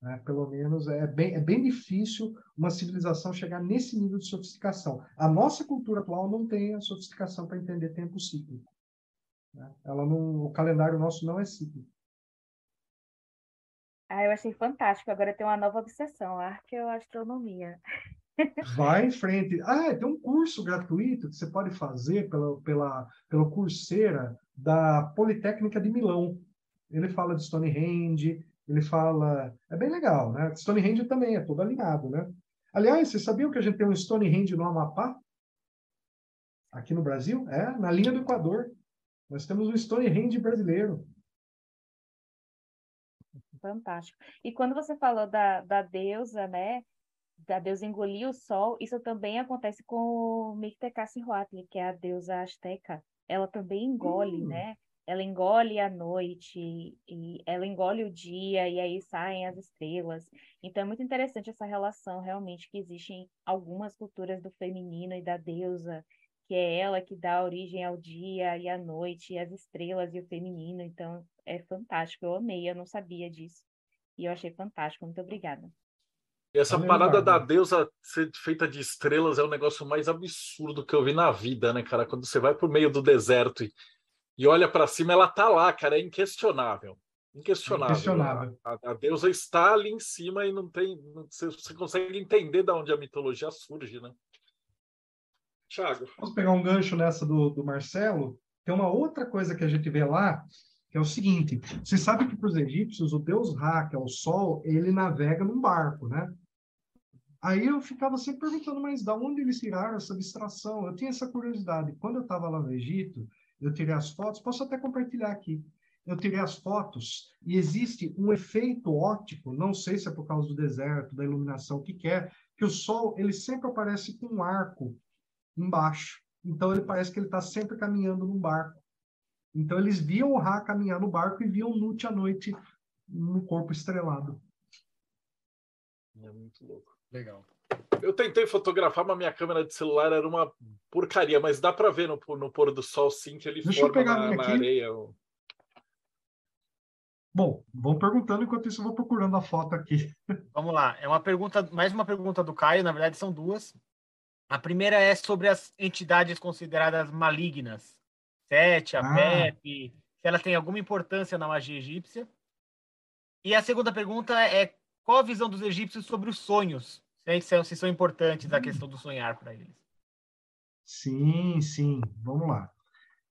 Né? Pelo menos é bem, é bem difícil uma civilização chegar nesse nível de sofisticação. A nossa cultura atual não tem a sofisticação para entender tempo cíclico. Né? Ela não, o calendário nosso não é cíclico. Ah, eu achei fantástico. Agora tem uma nova obsessão, arqueoastronomia. <laughs> Vai em frente. Ah, tem um curso gratuito que você pode fazer pela, pela, pela Coursera da Politécnica de Milão. Ele fala de Stonehenge, ele fala. É bem legal, né? Stonehenge também é todo alinhado, né? Aliás, vocês sabiam que a gente tem um Stonehenge no Amapá? Aqui no Brasil? É, na linha do Equador. Nós temos um Stonehenge brasileiro. Fantástico. E quando você falou da, da deusa, né? Da deusa engolir o sol, isso também acontece com Mictecacihuatl, que é a deusa asteca. Ela também engole, hum. né? Ela engole a noite e ela engole o dia e aí saem as estrelas. Então é muito interessante essa relação realmente que existe em algumas culturas do feminino e da deusa, que é ela que dá origem ao dia e à noite, e as estrelas e o feminino. Então é fantástico, eu amei, eu não sabia disso. E eu achei fantástico, muito obrigada. Essa parada da deusa ser feita de estrelas é o negócio mais absurdo que eu vi na vida, né, cara? Quando você vai pro meio do deserto e e olha para cima, ela tá lá, cara, é inquestionável. Inquestionável. Inquestionável. A, a, deusa está ali em cima e não tem. Você, você consegue entender de onde a mitologia surge, né? Tiago. Vamos pegar um gancho nessa do, do Marcelo. Tem uma outra coisa que a gente vê lá, que é o seguinte: você sabe que para os egípcios, o deus Ra, que é o sol, ele navega num barco, né? Aí eu ficava sempre perguntando, mas da onde eles tiraram essa distração? Eu tinha essa curiosidade. Quando eu estava lá no Egito, eu tirei as fotos, posso até compartilhar aqui. Eu tirei as fotos e existe um efeito óptico, não sei se é por causa do deserto, da iluminação, o que quer, é, que o sol ele sempre aparece com um arco embaixo. Então ele parece que ele está sempre caminhando no barco. Então eles viam o Ra caminhar no barco e viam Nut à noite no corpo estrelado. É muito louco. Legal. Eu tentei fotografar, mas minha câmera de celular era uma porcaria, mas dá para ver no, no pôr do sol sim que ele Deixa forma na, na areia. Bom, vão perguntando enquanto isso eu vou procurando a foto aqui. Vamos lá. É uma pergunta, mais uma pergunta do Caio, na verdade são duas. A primeira é sobre as entidades consideradas malignas. Sete, a ah. Pepe, se ela tem alguma importância na magia egípcia. E a segunda pergunta é qual a visão dos egípcios sobre os sonhos? Se, se são importantes a questão do sonhar para eles. Sim, sim. Vamos lá.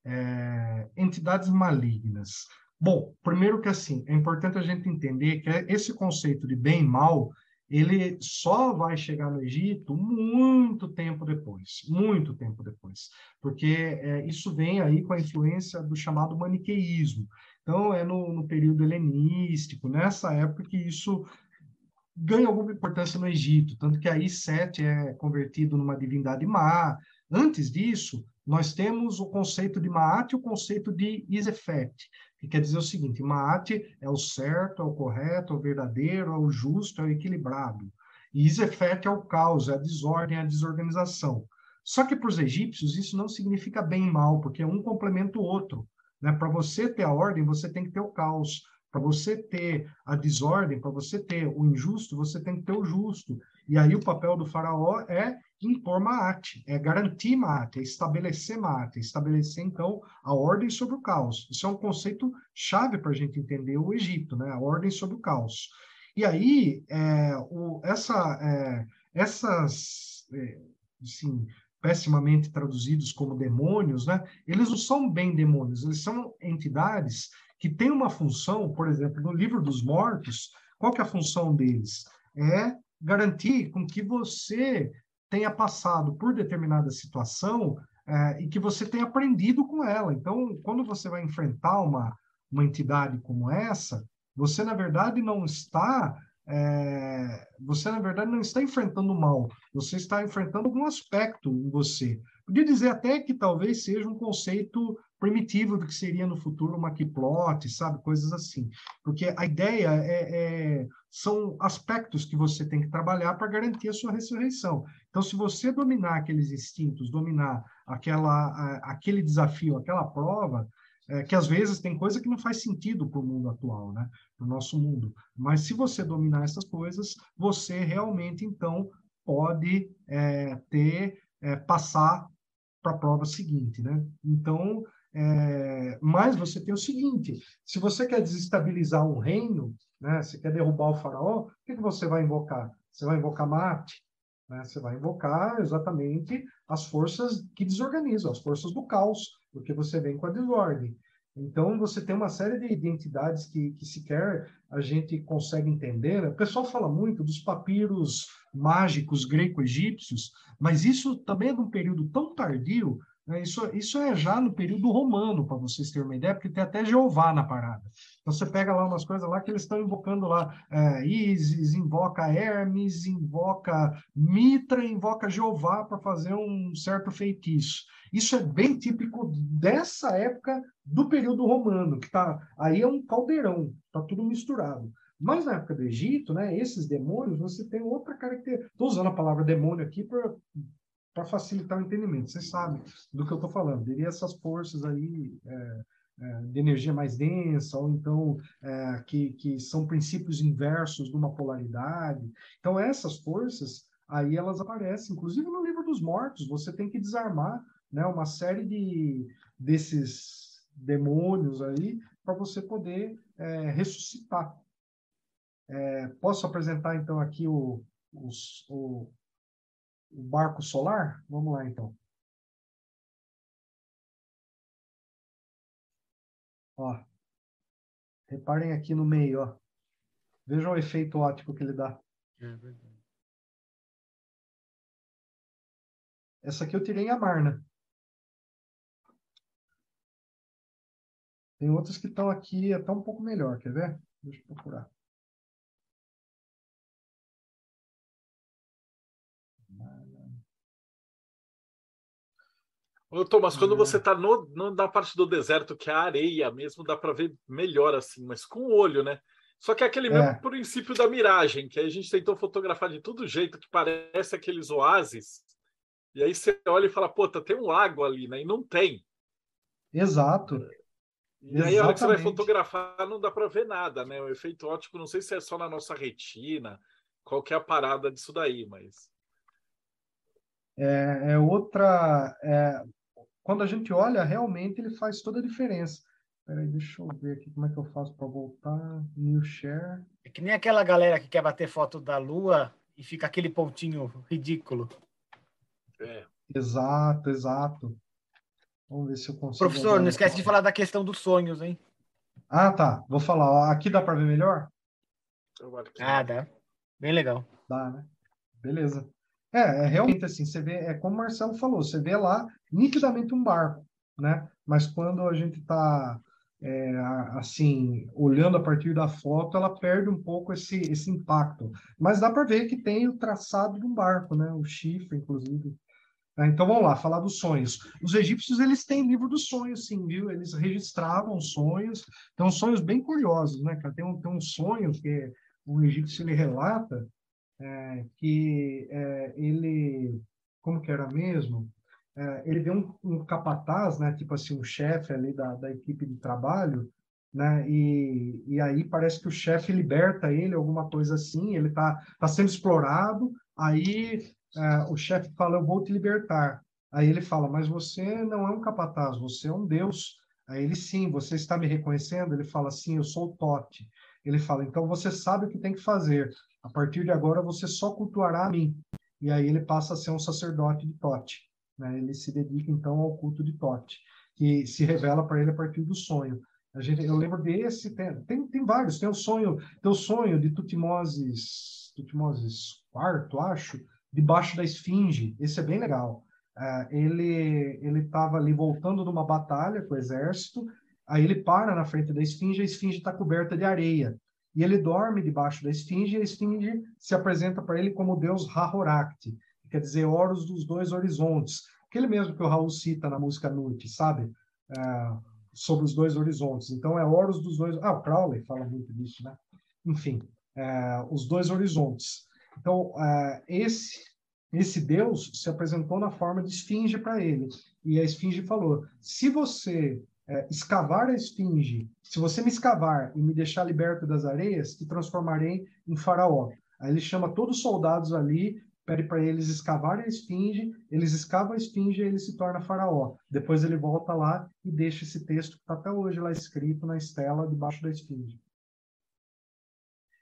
É, entidades malignas. Bom, primeiro que assim, é importante a gente entender que esse conceito de bem e mal ele só vai chegar no Egito muito tempo depois, muito tempo depois, porque é, isso vem aí com a influência do chamado maniqueísmo. Então, é no, no, período helenístico, nessa época que isso ganha alguma importância no Egito, tanto que aí Sete é convertido numa divindade má. Antes disso, nós temos o conceito de Maat e o conceito de Isefet, que quer dizer o seguinte: Maat é o certo, é o correto, é o verdadeiro, é o justo, é o equilibrado. E Isefet é o caos, é a desordem, é a desorganização. Só que para os egípcios isso não significa bem e mal, porque um complementa o outro. Né? Para você ter a ordem, você tem que ter o caos. Para você ter a desordem, para você ter o injusto, você tem que ter o justo. E aí o papel do faraó é impor Maat, é garantir Maat, é estabelecer Maat, é estabelecer, então, a ordem sobre o caos. Isso é um conceito chave para a gente entender o Egito, né? a ordem sobre o caos. E aí, é, o, essa, é, essas, é, assim, pessimamente traduzidos como demônios, né? eles não são bem demônios, eles são entidades que têm uma função, por exemplo, no livro dos mortos, qual que é a função deles? É garantir com que você tenha passado por determinada situação é, e que você tenha aprendido com ela. Então, quando você vai enfrentar uma, uma entidade como essa, você, na verdade, não está. É, você, na verdade, não está enfrentando mal, você está enfrentando algum aspecto em você. Podia dizer até que talvez seja um conceito primitivo do que seria no futuro uma quiplot, sabe? Coisas assim. Porque a ideia é, é, são aspectos que você tem que trabalhar para garantir a sua ressurreição. Então, se você dominar aqueles instintos, dominar aquela, aquele desafio, aquela prova, é, que às vezes tem coisa que não faz sentido para o mundo atual, né? para o nosso mundo. Mas se você dominar essas coisas, você realmente, então, pode é, ter, é, passar para a prova seguinte. Né? Então, é, mas você tem o seguinte: se você quer desestabilizar um reino, né, você quer derrubar o faraó, o que, que você vai invocar? Você vai invocar Mate, né? você vai invocar exatamente as forças que desorganizam, as forças do caos, porque você vem com a desordem. Então, você tem uma série de identidades que, que sequer a gente consegue entender. O pessoal fala muito dos papiros mágicos greco-egípcios, mas isso também é de um período tão tardio né? Isso, isso é já no período romano, para vocês terem uma ideia, porque tem até Jeová na parada. Então você pega lá umas coisas lá que eles estão invocando lá, é, Isis, invoca Hermes, invoca Mitra, invoca Jeová para fazer um certo feitiço. Isso é bem típico dessa época do período romano, que tá aí é um caldeirão, tá tudo misturado. Mas na época do Egito, né, esses demônios, você tem outra característica. Estou usando a palavra demônio aqui para para facilitar o entendimento. Vocês sabem do que eu estou falando. Teria essas forças aí é, é, de energia mais densa, ou então é, que, que são princípios inversos de uma polaridade. Então, essas forças aí elas aparecem, inclusive no livro dos mortos. Você tem que desarmar né, uma série de desses demônios aí para você poder é, ressuscitar. É, posso apresentar então aqui o, os, o, o barco solar? Vamos lá então. Ó, reparem aqui no meio, ó. Vejam o efeito ótico que ele dá. É verdade. Essa aqui eu tirei em Amarna. Tem outras que estão aqui até um pouco melhor, quer ver? Deixa eu procurar. Ô, Thomas, quando É. você está na parte do deserto, que é a areia mesmo, dá para ver melhor assim, mas com o olho, né? Só que é aquele mesmo É. princípio da miragem, que a gente tentou fotografar de todo jeito, que parece aqueles oásis, e aí você olha e fala, puta, tem um lago ali, né? E não tem. Exato. E aí, a hora que você vai Exatamente. fotografar, não dá para ver nada, né? O efeito óptico, não sei se é só na nossa retina, qual que é a parada disso daí, mas. É, é outra. é, quando a gente olha, realmente ele faz toda a diferença. Peraí, deixa eu ver aqui como é que eu faço para voltar. New share. É que nem aquela galera que quer bater foto da lua e fica aquele pontinho ridículo. É. Exato, exato. Vamos ver se eu consigo. Professor, não esquece de falar. da questão dos sonhos, hein? Ah, tá. Vou falar. Aqui dá para ver melhor? Ah, dá. Bem legal. Dá, né? Beleza. É, é realmente assim, você vê, é como o Marcelo falou, você vê lá nitidamente um barco, né? Mas quando a gente está assim, olhando a partir da foto, ela perde um pouco esse, esse impacto. Mas dá para ver que tem o traçado de um barco, né? O chifre, inclusive. Tá, Então vamos lá, falar dos sonhos. Os egípcios eles têm livro dos sonhos, sim, viu? Eles registravam sonhos. Então sonhos bem curiosos, né? Tem um, tem um sonho que o egípcio ele relata é, que é, ele, como que era mesmo? É, ele vê um, um capataz, né? Tipo assim, um chefe ali da, da equipe de trabalho, né? E, e aí parece que o chefe liberta ele, alguma coisa assim. Ele tá, tá sendo explorado. Aí é, o chefe fala, eu vou te libertar. Aí ele fala, mas você não é um capataz, você é um deus. Aí ele, sim, você está me reconhecendo? Ele fala, sim, eu sou o Tote. Ele fala, então você sabe o que tem que fazer. A partir de agora você só cultuará a mim. E aí ele passa a ser um sacerdote de Tote. Né? Ele se dedica então ao culto de Tote, que se revela para ele a partir do sonho. A gente, eu lembro desse, tem, tem, tem vários. Tem o sonho, tem o sonho de Tutmoses, Tutmoses IV, acho, debaixo da esfinge. Esse é bem legal. Uh, ele ele estava ali voltando de uma batalha com o exército. Aí ele para na frente da esfinge, a esfinge está coberta de areia. E ele dorme debaixo da esfinge, e a esfinge se apresenta para ele como o deus Hahorakti, que quer dizer Horus dos dois horizontes. Aquele mesmo que o Raul cita na música Nut, sabe? Uh, sobre os dois horizontes. Então é Horus dos dois. Ah, o Crowley fala muito disso, né? Enfim, uh, os dois horizontes. Então, uh, esse esse Deus se apresentou na forma de esfinge para ele. E a esfinge falou: se você é, escavar a esfinge, se você me escavar e me deixar liberto das areias, te transformarei em faraó. Aí ele chama todos os soldados ali, pede para eles escavarem a esfinge, eles escavam a esfinge e ele se torna faraó. Depois ele volta lá e deixa esse texto que está até hoje lá escrito na estela debaixo da esfinge.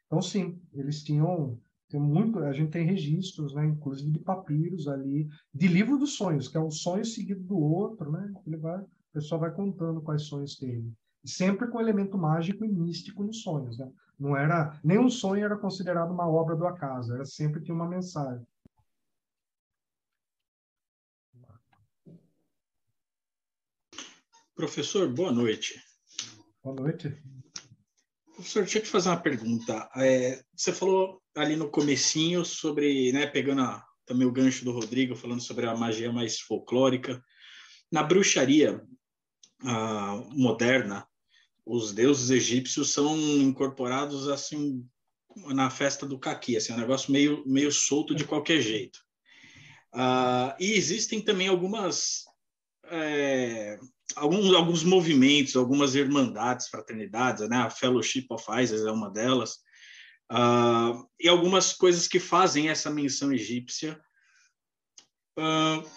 Então, sim, eles tinham tem muito, a gente tem registros, né, inclusive de papiros ali, de livro dos sonhos, que é um sonho seguido do outro, né? Ele vai, o pessoal vai contando quais sonhos teve. Sempre com elemento mágico e místico nos sonhos, né? Não era, nenhum sonho era considerado uma obra do acaso, era sempre tinha uma mensagem. Professor, boa noite. Boa noite. Professor, deixa eu te fazer uma pergunta. É, você falou ali no comecinho sobre, né, pegando a, também o gancho do Rodrigo, falando sobre a magia mais folclórica. Na bruxaria a, moderna, os deuses egípcios são incorporados assim na festa do caqui, assim, um negócio meio, meio solto de qualquer jeito. Uh, e existem também algumas é, alguns, alguns movimentos, algumas irmandades, fraternidades, né? A Fellowship of Isis é uma delas, uh, e algumas coisas que fazem essa menção egípcia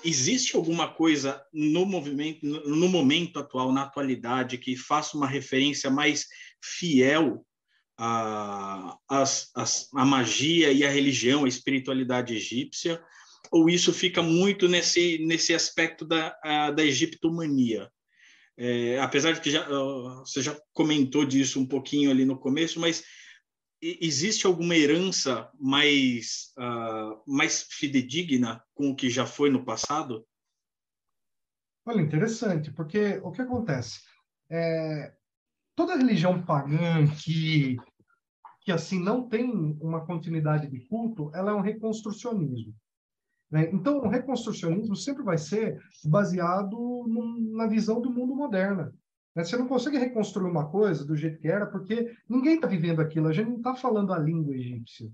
existe alguma coisa no movimento, no momento atual, na atualidade, que faça uma referência mais fiel à, à, magia e à religião, à espiritualidade egípcia? Ou isso fica muito nesse, nesse aspecto da, da egiptomania? É, apesar de que já, você já comentou disso um pouquinho ali no começo, mas existe alguma herança mais, uh, mais fidedigna com o que já foi no passado? Olha, interessante, porque o que acontece? É, toda religião pagã que, que assim não tem uma continuidade de culto, ela é um reconstrucionismo. Né? Então, o reconstrucionismo sempre vai ser baseado num, na visão do mundo moderna. Né? Você não consegue reconstruir uma coisa do jeito que era, porque ninguém está vivendo aquilo, a gente não está falando a língua egípcia.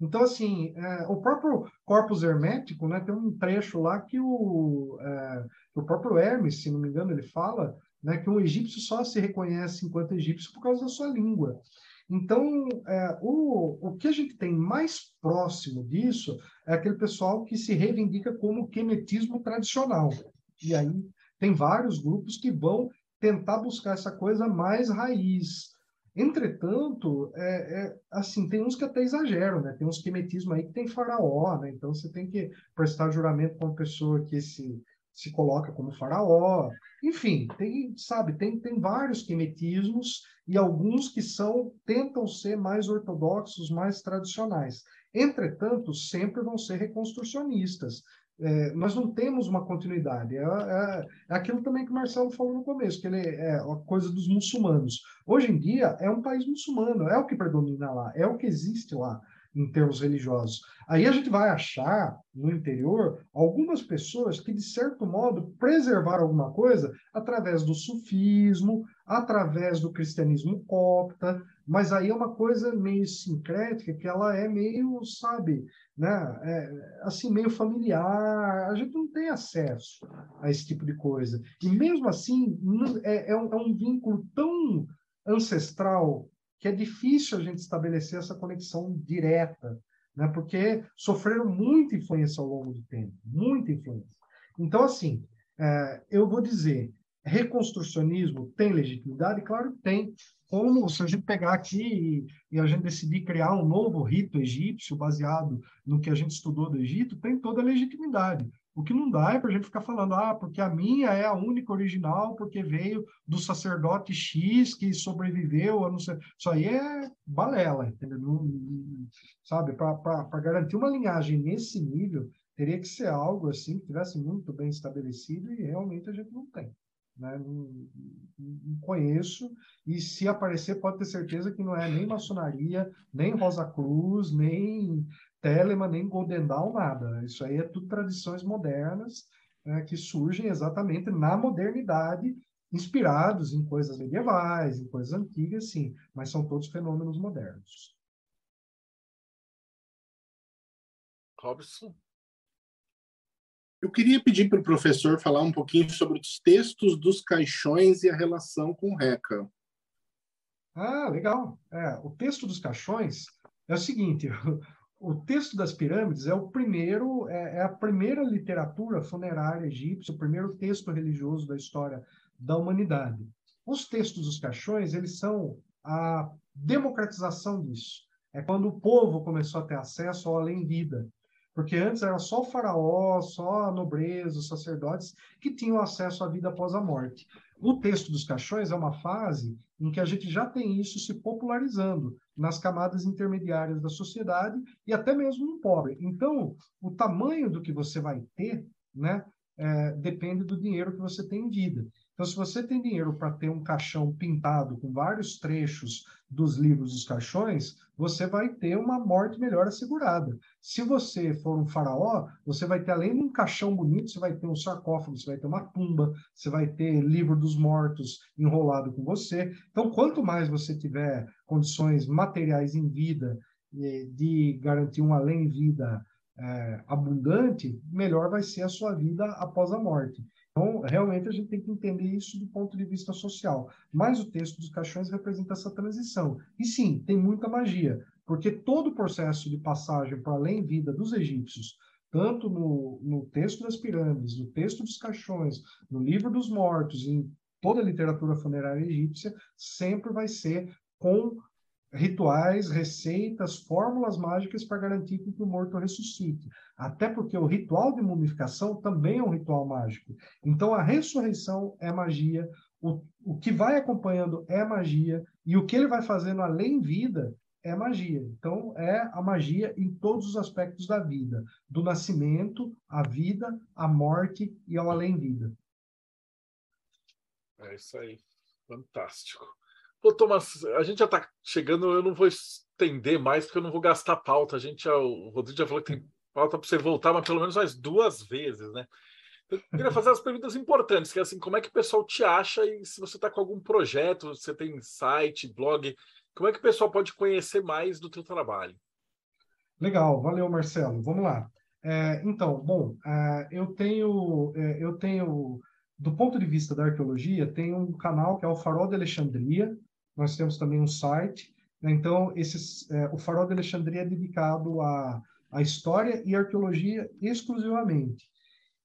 Então, assim, é, o próprio corpus hermético, né, tem um trecho lá que o, é, o próprio Hermes, se não me engano, ele fala né, que um egípcio só se reconhece enquanto egípcio por causa da sua língua. Então, é, o, o que a gente tem mais próximo disso é aquele pessoal que se reivindica como quemetismo tradicional. E aí tem vários grupos que vão tentar buscar essa coisa mais raiz. Entretanto, é, é, assim, tem uns que até exageram, né? Tem uns quemetismo aí que tem faraó, né? Então você tem que prestar juramento com uma pessoa que se, se coloca como faraó. Enfim, tem, sabe, tem, tem vários quemetismos e alguns que são tentam ser mais ortodoxos, mais tradicionais. Entretanto, sempre vão ser reconstrucionistas é, nós não temos uma continuidade. É, é, é, aquilo também que o Marcelo falou no começo, que ele é a coisa dos muçulmanos. Hoje em dia é um país muçulmano, é o que predomina lá, é o que existe lá em termos religiosos. Aí a gente vai achar no interior algumas pessoas que, de certo modo, preservaram alguma coisa através do sufismo, através do cristianismo copta, mas aí é uma coisa meio sincrética, que ela é meio, sabe, né, é, assim, meio familiar, a gente não tem acesso a esse tipo de coisa. E mesmo assim, é, é, um, é um vínculo tão ancestral que é difícil a gente estabelecer essa conexão direta, né, porque sofreram muita influência ao longo do tempo, muita influência. Então, assim, é, eu vou dizer, reconstrucionismo tem legitimidade? Claro que tem. Como se a gente pegar aqui e, e, a gente decidir criar um novo rito egípcio baseado no que a gente estudou do Egito, tem toda a legitimidade. O que não dá é para a gente ficar falando, ah, porque a minha é a única original, porque veio do sacerdote X que sobreviveu, eu não sei. Isso aí é balela, entendeu? Sabe, para garantir uma linhagem nesse nível, teria que ser algo assim que tivesse muito bem estabelecido e realmente a gente não tem. Né? Não, não, conheço, e se aparecer, pode ter certeza que não é nem maçonaria, nem Rosa Cruz, nem Telemann, nem Golden Dawn, nada. Isso aí é tudo tradições modernas né, que surgem exatamente na modernidade, inspirados em coisas medievais, em coisas antigas, sim, mas são todos fenômenos modernos. Robson? Eu queria pedir para o professor falar um pouquinho sobre os textos dos caixões e a relação com o RECA. Ah, legal. É, o texto dos caixões é o seguinte: <laughs> o texto das pirâmides é o primeiro, é, é, a primeira literatura funerária egípcia, o primeiro texto religioso da história da humanidade. Os textos dos caixões, eles são a democratização disso. É quando o povo começou a ter acesso ao além-vida. Porque antes era só o faraó, só a nobreza, os sacerdotes que tinham acesso à vida após a morte. O texto dos caixões é uma fase em que a gente já tem isso se popularizando nas camadas intermediárias da sociedade e até mesmo no pobre. Então, o tamanho do que você vai ter, né, é, depende do dinheiro que você tem em vida. Então, se você tem dinheiro para ter um caixão pintado com vários trechos dos livros dos caixões, você vai ter uma morte melhor assegurada. Se você for um faraó, você vai ter, além de um caixão bonito, você vai ter um sarcófago, você vai ter uma tumba, você vai ter livro dos mortos enrolado com você. Então, quanto mais você tiver condições materiais em vida de garantir um além-vida é, abundante, melhor vai ser a sua vida após a morte. Então, realmente, a gente tem que entender isso do ponto de vista social. Mas o texto dos caixões representa essa transição. E sim, tem muita magia, porque todo o processo de passagem para além vida dos egípcios tanto no, no texto das pirâmides, no texto dos caixões, no livro dos mortos, em toda a literatura funerária egípcia, sempre vai ser com rituais, receitas, fórmulas mágicas para garantir que o morto ressuscite. Até porque o ritual de mumificação também é um ritual mágico. Então, a ressurreição é magia, o, o que vai acompanhando é magia, e o que ele vai fazendo além vida é magia. Então, é a magia em todos os aspectos da vida, do nascimento, à vida, à morte e ao além-vida. É isso aí. Fantástico. Pô, Thomas, a gente já está chegando, eu não vou estender mais, porque eu não vou gastar pauta. A gente o Rodrigo já falou que tem pauta para você voltar, mas pelo menos mais duas vezes, né? Eu queria fazer as perguntas importantes, que é assim, como é que o pessoal te acha e se você está com algum projeto, você tem site, blog, como é que o pessoal pode conhecer mais do teu trabalho? Legal, valeu, Marcelo. Vamos lá. É, então, bom, é, eu tenho, é, eu tenho, do ponto de vista da arqueologia, tem um canal que é o Farol de Alexandria, nós temos também um site. Né? Então, esses, é, o Farol de Alexandria é dedicado à, à história e arqueologia exclusivamente.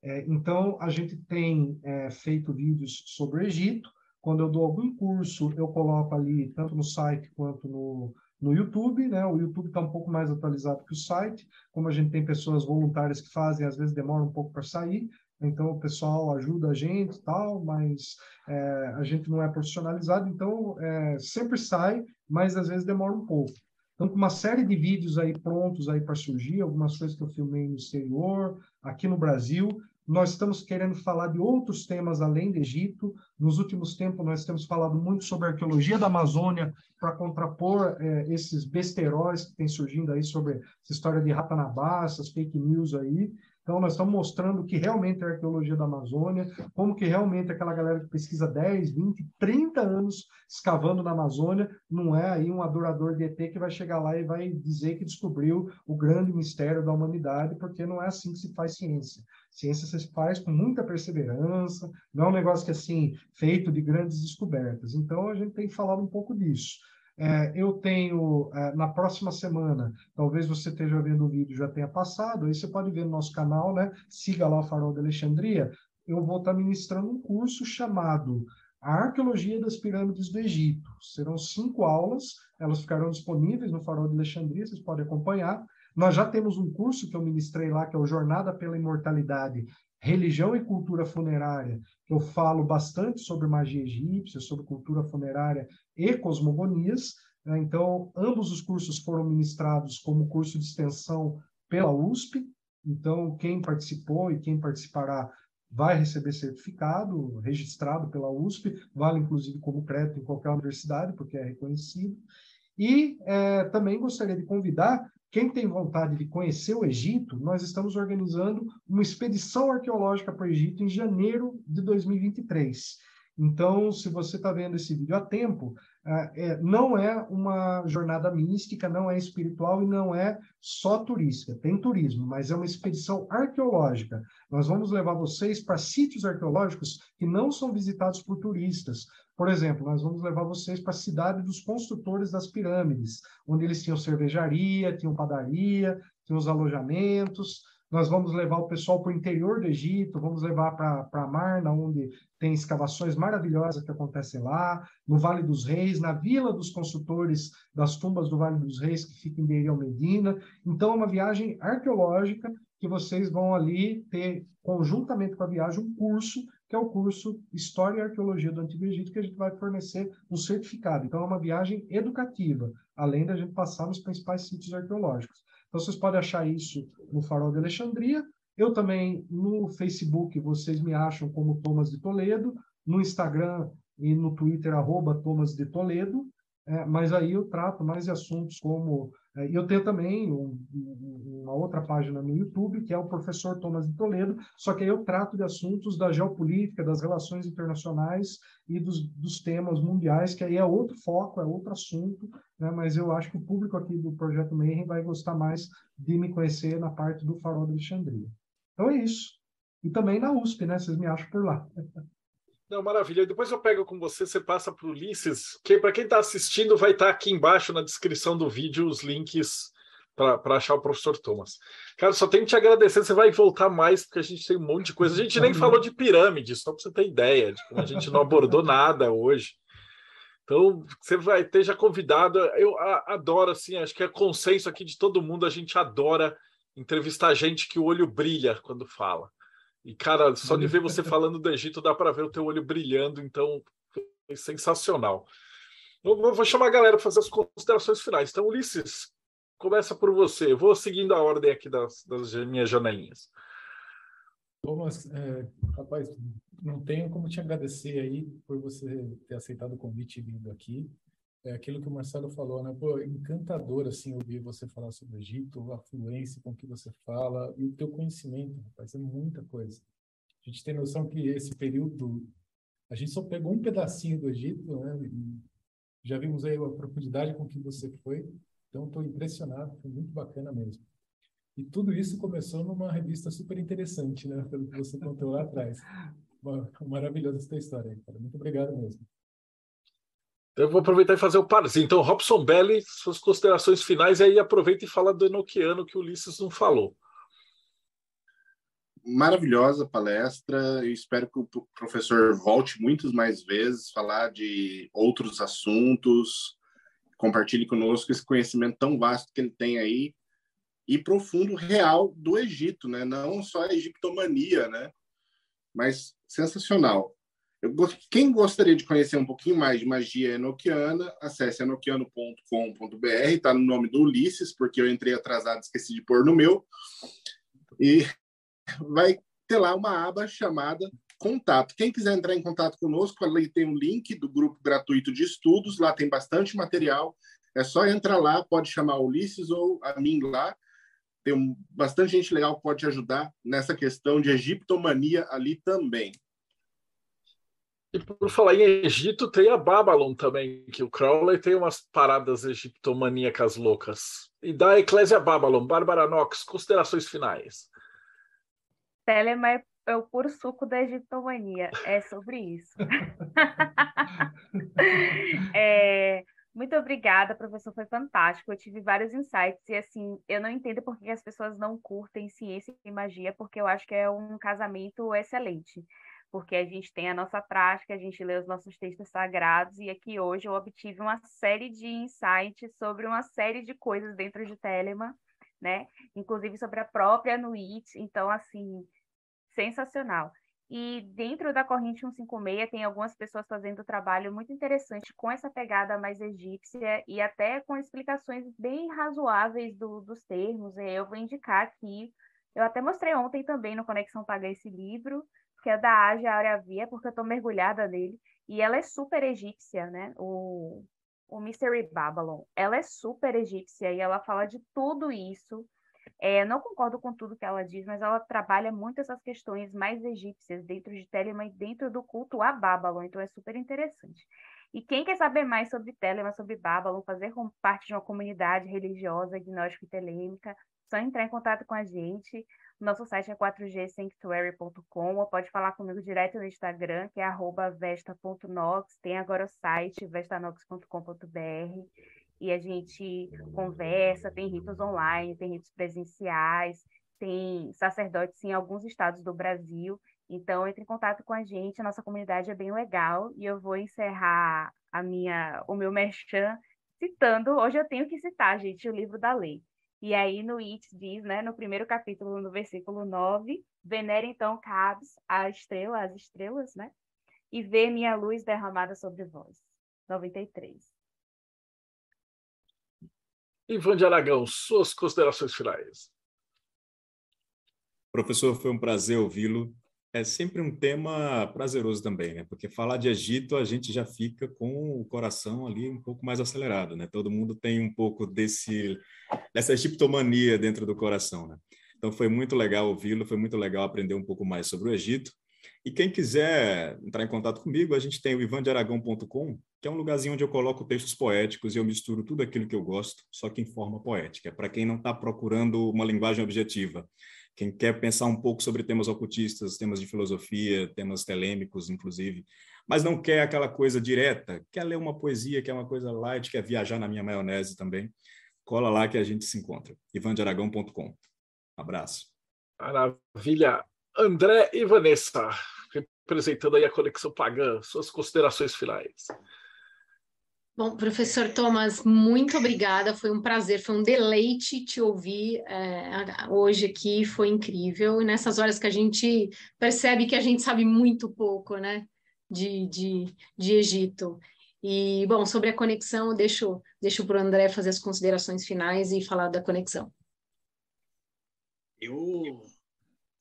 É, então, a gente tem é, feito vídeos sobre o Egito. Quando eu dou algum curso, eu coloco ali, tanto no site quanto no, no YouTube, né? O YouTube está um pouco mais atualizado que o site, como a gente tem pessoas voluntárias que fazem, às vezes demora um pouco para sair, então o pessoal ajuda a gente tal, mas é, a gente não é profissionalizado, então é, sempre sai, mas às vezes demora um pouco. Então, uma série de vídeos aí prontos aí para surgir, algumas coisas que eu filmei no exterior, aqui no Brasil. Nós estamos querendo falar de outros temas além do Egito. Nos últimos tempos, nós temos falado muito sobre a arqueologia da Amazônia para contrapor é, esses besteróis que têm surgindo aí sobre essa história de Ratanabá, essas fake news aí. Então, nós estamos mostrando que realmente é a arqueologia da Amazônia, como que realmente aquela galera que pesquisa 10, 20, 30 anos escavando na Amazônia, não é aí um adorador de ET que vai chegar lá e vai dizer que descobriu o grande mistério da humanidade, porque não é assim que se faz ciência. Ciência se faz com muita perseverança, não é um negócio que é assim, feito de grandes descobertas. Então, a gente tem falado um pouco disso. É, eu tenho, é, na próxima semana, talvez você esteja vendo o vídeo, já tenha passado, aí você pode ver no nosso canal, né? Siga lá o Farol de Alexandria. Eu vou estar ministrando um curso chamado A Arqueologia das Pirâmides do Egito. Serão cinco aulas, elas ficarão disponíveis no Farol de Alexandria, vocês podem acompanhar. Nós já temos um curso que eu ministrei lá, que é o Jornada pela Imortalidade, Religião e Cultura Funerária, eu falo bastante sobre magia egípcia, sobre cultura funerária e cosmogonias. Né? Então, ambos os cursos foram ministrados como curso de extensão pela USP. Então, quem participou e quem participará vai receber certificado registrado pela USP, vale inclusive como crédito em qualquer universidade, porque é reconhecido. E é, também gostaria de convidar quem tem vontade de conhecer o Egito, nós estamos organizando uma expedição arqueológica para o Egito em janeiro de 2023. Então, se você está vendo esse vídeo a tempo, é, é, não é uma jornada mística, não é espiritual e não é só turística. Tem turismo, mas é uma expedição arqueológica. Nós vamos levar vocês para sítios arqueológicos que não são visitados por turistas. Por exemplo, nós vamos levar vocês para a cidade dos construtores das pirâmides, onde eles tinham cervejaria, tinham padaria, tinham os alojamentos. Nós vamos levar o pessoal para o interior do Egito, vamos levar para Marna, onde tem escavações maravilhosas que acontecem lá, no Vale dos Reis, na Vila dos Construtores das Tumbas do Vale dos Reis, que fica em Deir Medina. Então, é uma viagem arqueológica que vocês vão ali ter, conjuntamente com a viagem, um curso que é o curso História e Arqueologia do Antigo Egito, que a gente vai fornecer um certificado. Então, é uma viagem educativa, além da gente passar nos principais sítios arqueológicos. Então, vocês podem achar isso no Farol de Alexandria. Eu também, no Facebook, vocês me acham como Thomas de Toledo, no Instagram e no Twitter, arroba Thomas de Toledo. É, mas aí eu trato mais assuntos como. É, eu tenho também um, uma outra página no YouTube, que é o Professor Thomas de Toledo, só que aí eu trato de assuntos da geopolítica, das relações internacionais e dos, dos temas mundiais, que aí é outro foco, é outro assunto, né? mas eu acho que o público aqui do Projeto Mayhem vai gostar mais de me conhecer na parte do Farol de Alexandria. Então é isso. E também na USP, né? Vocês me acham por lá. <laughs> Não, maravilha. Depois eu pego com você, você passa para o Ulisses, que para quem está assistindo vai estar tá aqui embaixo na descrição do vídeo os links para achar o professor Thomas. Cara, só tenho que te agradecer. Você vai voltar mais, porque a gente tem um monte de coisa. A gente nem falou de pirâmide, só para você ter ideia. A gente não abordou nada hoje. Então, você vai ter já convidado. Eu adoro, assim, acho que é consenso aqui de todo mundo. A gente adora entrevistar gente que o olho brilha quando fala. E, cara, só de ver você <laughs> falando do Egito, dá para ver o teu olho brilhando. Então, é sensacional. Eu vou chamar a galera para fazer as considerações finais. Então, Ulisses, começa por você. Eu vou seguindo a ordem aqui das, das minhas janelinhas. Thomas, é, rapaz, não tenho como te agradecer aí por você ter aceitado o convite e vindo aqui. É aquilo que o Marcelo falou, né? Pô, encantador, assim, ouvir você falar sobre o Egito, a fluência com que você fala e o teu conhecimento, rapaz, é muita coisa. A gente tem noção que esse período, a gente só pegou um pedacinho do Egito, né? Já vimos aí a profundidade com que você foi, então estou impressionado, foi muito bacana mesmo. E tudo isso começou numa revista super interessante, né? Pelo que você contou lá atrás. Maravilhosa essa história aí, cara. Muito obrigado mesmo. Eu vou aproveitar e fazer o parzinho. Então, Robson Belli, suas considerações finais, e aí aproveita e fala do Enoquiano que o Ulisses não falou. Maravilhosa palestra. Eu espero que o professor volte muitas mais vezes, falar de outros assuntos, compartilhe conosco esse conhecimento tão vasto que ele tem aí e profundo real do Egito, né? Não só a egiptomania, né? Mas sensacional. Eu, quem gostaria de conhecer um pouquinho mais de magia enoquiana, acesse enoquiano.com.br, está no nome do Ulisses, porque eu entrei atrasado, esqueci de pôr no meu. E <laughs> vai ter lá uma aba chamada contato. Quem quiser entrar em contato conosco, ali tem um link do grupo gratuito de estudos, lá tem bastante material. É só entrar lá, pode chamar o Ulisses ou a mim lá, tem bastante gente legal que pode te ajudar nessa questão de egiptomania ali também. E por falar em Egito, tem a Babylon também, que o Crowley tem umas paradas egiptomaníacas loucas. E da Eclésia Babylon, Bárbara Knox, considerações finais. Telema é, o puro suco da egiptomania, é sobre isso. <laughs> é, muito obrigada, professor, foi fantástico. Eu tive vários insights e assim, eu não entendo por que as pessoas não curtem ciência e magia, porque eu acho que é um casamento excelente. Porque a gente tem a nossa prática, a gente lê os nossos textos sagrados e aqui hoje eu obtive uma série de insights sobre uma série de coisas dentro de Telema, né? Inclusive sobre a própria Nuit. Então, assim, sensacional. E dentro da corrente 156 tem algumas pessoas fazendo trabalho muito interessante com essa pegada mais egípcia e até com explicações bem razoáveis do, dos termos. Eu vou indicar aqui, eu até mostrei ontem também no Conexão Paga esse livro, que é da Aja Aurea Via, porque eu estou mergulhada nele, e ela é super egípcia, né? O, o Mystery Babylon. Ela é super egípcia e ela fala de tudo isso é, não concordo com tudo que ela diz, mas ela trabalha muito essas questões mais egípcias dentro de Telema e dentro do culto a Babylon, então é super interessante. E quem quer saber mais sobre Telema, sobre Babylon, fazer parte de uma comunidade religiosa, gnóstica e telêmica, só entrar em contato com a gente. Nosso site é 4gsanctuary.com ou pode falar comigo direto no Instagram, que é vesta.nox. Tem agora o site vestanox.com.br e a gente conversa, tem ritos online, tem ritos presenciais, tem sacerdotes em alguns estados do Brasil. Então, entre em contato com a gente, a nossa comunidade é bem legal e eu vou encerrar a minha, o meu merchan citando, hoje eu tenho que citar, gente, o livro da lei. E aí no It diz, né, no primeiro capítulo, no versículo 9, venere então Cabs, a estrela, as estrelas, né? E vê minha luz derramada sobre vós. 93. Ivan de Aragão, suas considerações finais. Professor, foi um prazer ouvi-lo. É sempre um tema prazeroso também, né? Porque falar de Egito a gente já fica com o coração ali um pouco mais acelerado, né? Todo mundo tem um pouco desse dessa egiptomania dentro do coração, né? Então foi muito legal ouvi-lo, foi muito legal aprender um pouco mais sobre o Egito. E quem quiser entrar em contato comigo, a gente tem o ivandearagão.com, que é um lugarzinho onde eu coloco textos poéticos e eu misturo tudo aquilo que eu gosto, só que em forma poética, para quem não está procurando uma linguagem objetiva. Quem quer pensar um pouco sobre temas ocultistas, temas de filosofia, temas telêmicos, inclusive, mas não quer aquela coisa direta, quer ler uma poesia, quer uma coisa light, quer viajar na minha maionese também. Cola lá que a gente se encontra. ivandearagão.com. Abraço. Maravilha. André e Vanessa, representando aí a Conexão Pagã, suas considerações finais. Bom, professor Thomas, muito obrigada. Foi um prazer, foi um deleite te ouvir é, hoje aqui, foi incrível. E nessas horas que a gente percebe que a gente sabe muito pouco, né, de, de, de Egito. E, bom, sobre a conexão, deixo, deixo para o André fazer as considerações finais e falar da conexão. Eu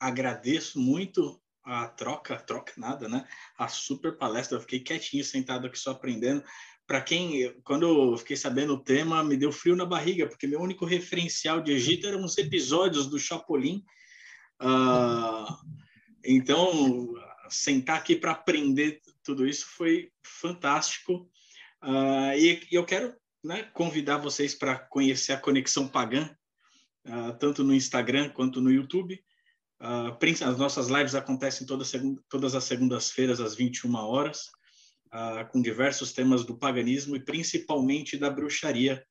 agradeço muito a troca, troca nada, né? A super palestra, eu fiquei quietinho, sentado aqui só aprendendo para quem, quando eu fiquei sabendo o tema, me deu frio na barriga, porque meu único referencial de Egito eram os episódios do Chapolin. Uh, então, sentar aqui para aprender tudo isso foi fantástico. Uh, e, e, eu quero né, convidar vocês para conhecer a Conexão Pagã, uh, tanto no Instagram quanto no YouTube. as nossas lives acontecem toda segunda, todas as segundas-feiras, às 21 horas uh, com diversos temas do paganismo e principalmente da bruxaria.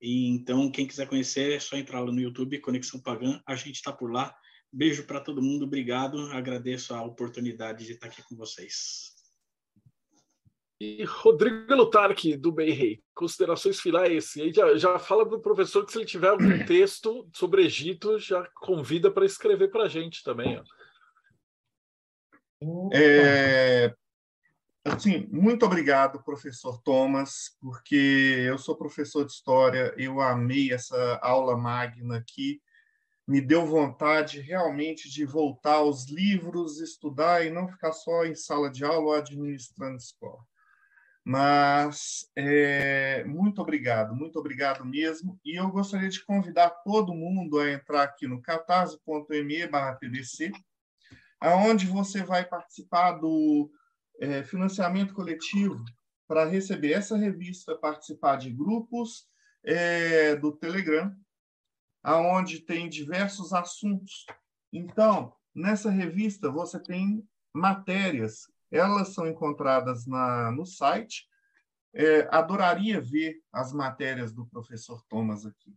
E, então, quem quiser conhecer, é só entrar lá no YouTube, Conexão Pagã, a gente está por lá. Beijo para todo mundo, obrigado, agradeço a oportunidade de estar aqui com vocês. E Rodrigo Lutarque, do Rei, considerações finais. E aí já, já fala para o professor que se ele tiver algum <clears throat> texto sobre Egito, já convida para escrever para a gente também. Ó. É, Assim, muito obrigado, professor Thomas, porque eu sou professor de história, eu amei essa aula magna aqui, me deu vontade realmente de voltar aos livros, estudar e não ficar só em sala de aula ou administrando escola. Mas é, muito obrigado, muito obrigado mesmo. E eu gostaria de convidar todo mundo a entrar aqui no catarse.me/pdc, aonde você vai participar do é, financiamento coletivo para receber essa revista, participar de grupos é, do Telegram, aonde tem diversos assuntos. Então, nessa revista você tem matérias, elas são encontradas na, no site. É, adoraria ver as matérias do professor Thomas aqui.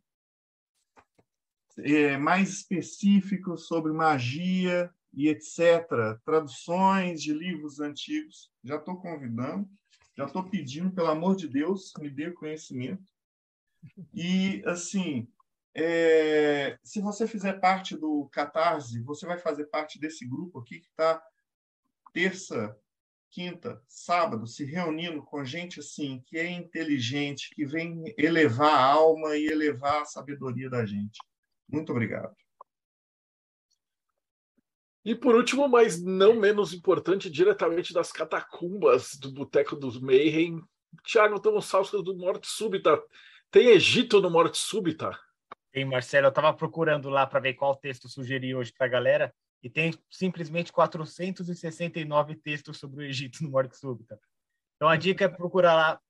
É, mais específico sobre magia, e etc. Traduções de livros antigos. Já estou convidando, já estou pedindo, pelo amor de Deus, me dê conhecimento. E, assim, é, se você fizer parte do Catarse, você vai fazer parte desse grupo aqui que está terça, quinta, sábado, se reunindo com gente assim, que é inteligente, que vem elevar a alma e elevar a sabedoria da gente. Muito obrigado. E por último, mas não menos importante, diretamente das catacumbas do Boteco dos Mayhem, Tiago Tomosauskas do Morte Súbita. Tem Egito no Morte Súbita? Tem, Marcelo. Eu estava procurando lá para ver qual texto sugerir hoje para a galera e tem simplesmente 469 textos sobre o Egito no Morte Súbita. Então a dica é procurar lá,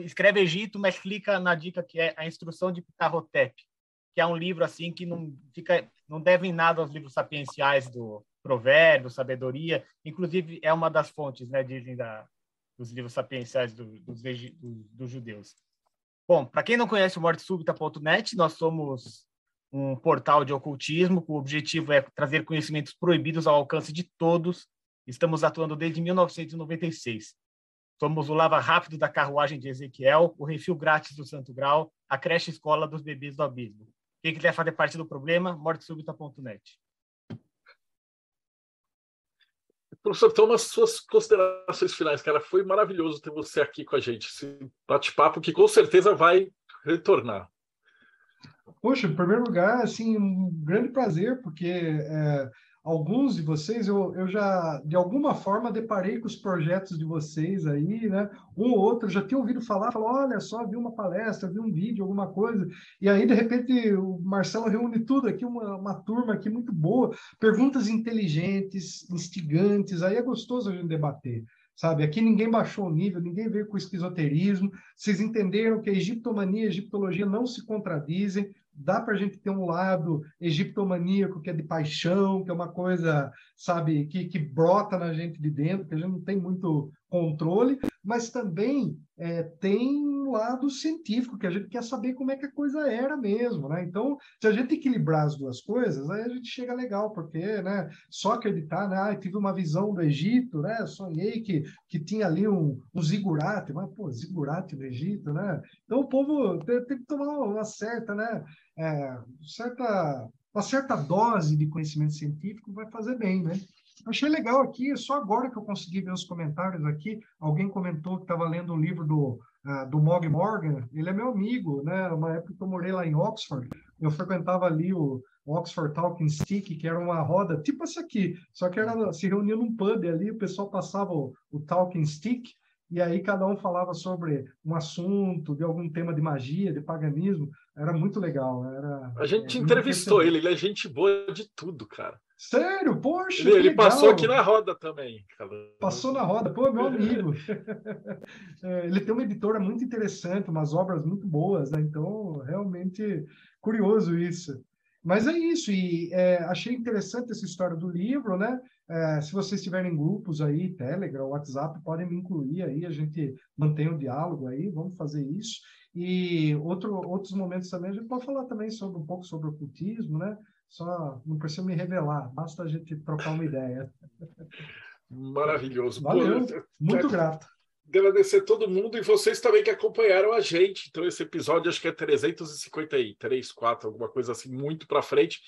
escreve Egito, mas clica na dica que é a instrução de Ptahotep, que é um livro assim que não fica, não deve em nada aos livros sapienciais do provérbios, sabedoria, inclusive é uma das fontes, né, dizem da, dos livros sapienciais do, dos, dos, judeus. Bom, para quem não conhece o mortesúbita.net, nós somos um portal de ocultismo, o objetivo é trazer conhecimentos proibidos ao alcance de todos. Estamos atuando desde 1996. Somos o lava rápido da carruagem de Ezequiel, o refil grátis do Santo Grau, a creche escola dos bebês do abismo. Quem quiser fazer parte do problema, mortesúbita.net. Professor, então, nas suas considerações finais, cara, foi maravilhoso ter você aqui com a gente, esse bate-papo que com certeza vai retornar. Poxa, em primeiro lugar, assim, um grande prazer, porque é, alguns de vocês, eu, eu já, de alguma forma, deparei com os projetos de vocês aí, né? Um ou outro já tinha ouvido falar, falou, olha só, vi uma palestra, vi um vídeo, alguma coisa, e aí, de repente, o Marcelo reúne tudo aqui, uma, uma turma aqui muito boa, perguntas inteligentes, instigantes, aí é gostoso a gente debater sabe? Aqui ninguém baixou o nível, ninguém veio com esquizoterismo. Vocês entenderam que a egiptomania e a egiptologia não se contradizem, dá para a gente ter um lado egiptomaníaco que é de paixão, que é uma coisa, sabe, que, que brota na gente de dentro, que a gente não tem muito controle, mas também é, tem um lado científico, que a gente quer saber como é que a coisa era mesmo, né? Então, se a gente equilibrar as duas coisas, aí a gente chega legal, porque, né, só acreditar, né, ah, tive uma visão do Egito, né, sonhei que, que tinha ali um, um zigurate, mas, pô, zigurate no Egito, né? Então, o povo tem, tem que tomar uma certa, né, é, certa, uma certa dose de conhecimento científico vai fazer bem, né? Achei legal aqui, só agora que eu consegui ver os comentários aqui, alguém comentou que estava lendo o livro do, uh, do Mog Morgan, ele é meu amigo, né? Uma época que eu morei lá em Oxford, eu frequentava ali o Oxford Talking Stick, que era uma roda tipo essa aqui, só que era se reunia num pub ali, o pessoal passava o, o Talking Stick, e aí cada um falava sobre um assunto, de algum tema de magia, de paganismo, era muito legal. Era, a gente é, entrevistou ele, ele é gente boa de tudo, cara. Sério? Poxa, Ele, ele passou aqui na roda também. Cara. Passou na roda, pô, meu amigo. <laughs> é, ele tem uma editora muito interessante, umas obras muito boas, né? Então, realmente curioso isso. Mas é isso, e é, achei interessante essa história do livro, né? É, se vocês tiverem grupos aí, Telegram, WhatsApp, podem me incluir aí, a gente mantém o diálogo aí, vamos fazer isso. E outro, outros momentos também, a gente pode falar também sobre um pouco sobre o ocultismo, né? Só não precisa me revelar, basta a gente trocar uma ideia. Maravilhoso. Valeu, Pô, muito grato. Agradecer a todo mundo e vocês também que acompanharam a gente. Então, esse episódio acho que é 353, 4, alguma coisa assim, muito para frente.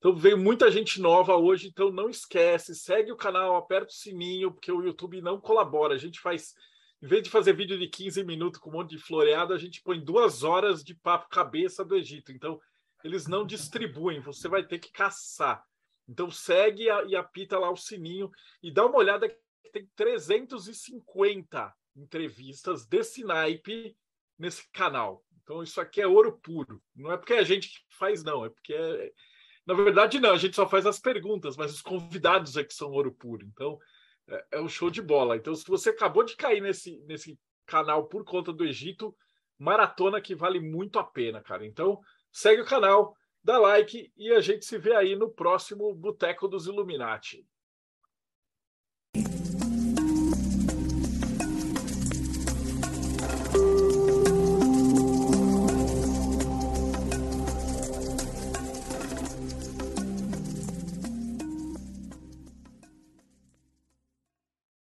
Então, veio muita gente nova hoje, então não esquece, segue o canal, aperta o sininho, porque o YouTube não colabora. A gente faz, em vez de fazer vídeo de 15 minutos com um monte de floreado, a gente põe duas horas de papo cabeça do Egito. Então, eles não distribuem, você vai ter que caçar. Então segue a, e apita lá o sininho e dá uma olhada que tem 350 entrevistas desse naipe nesse canal. Então isso aqui é ouro puro. Não é porque a gente faz, não, é porque é... na verdade não, a gente só faz as perguntas, mas os convidados é que são ouro puro. Então é, é um show de bola. Então se você acabou de cair nesse nesse canal por conta do Egito, maratona que vale muito a pena, cara. Então segue o canal, dá like e a gente se vê aí no próximo Boteco dos Illuminati.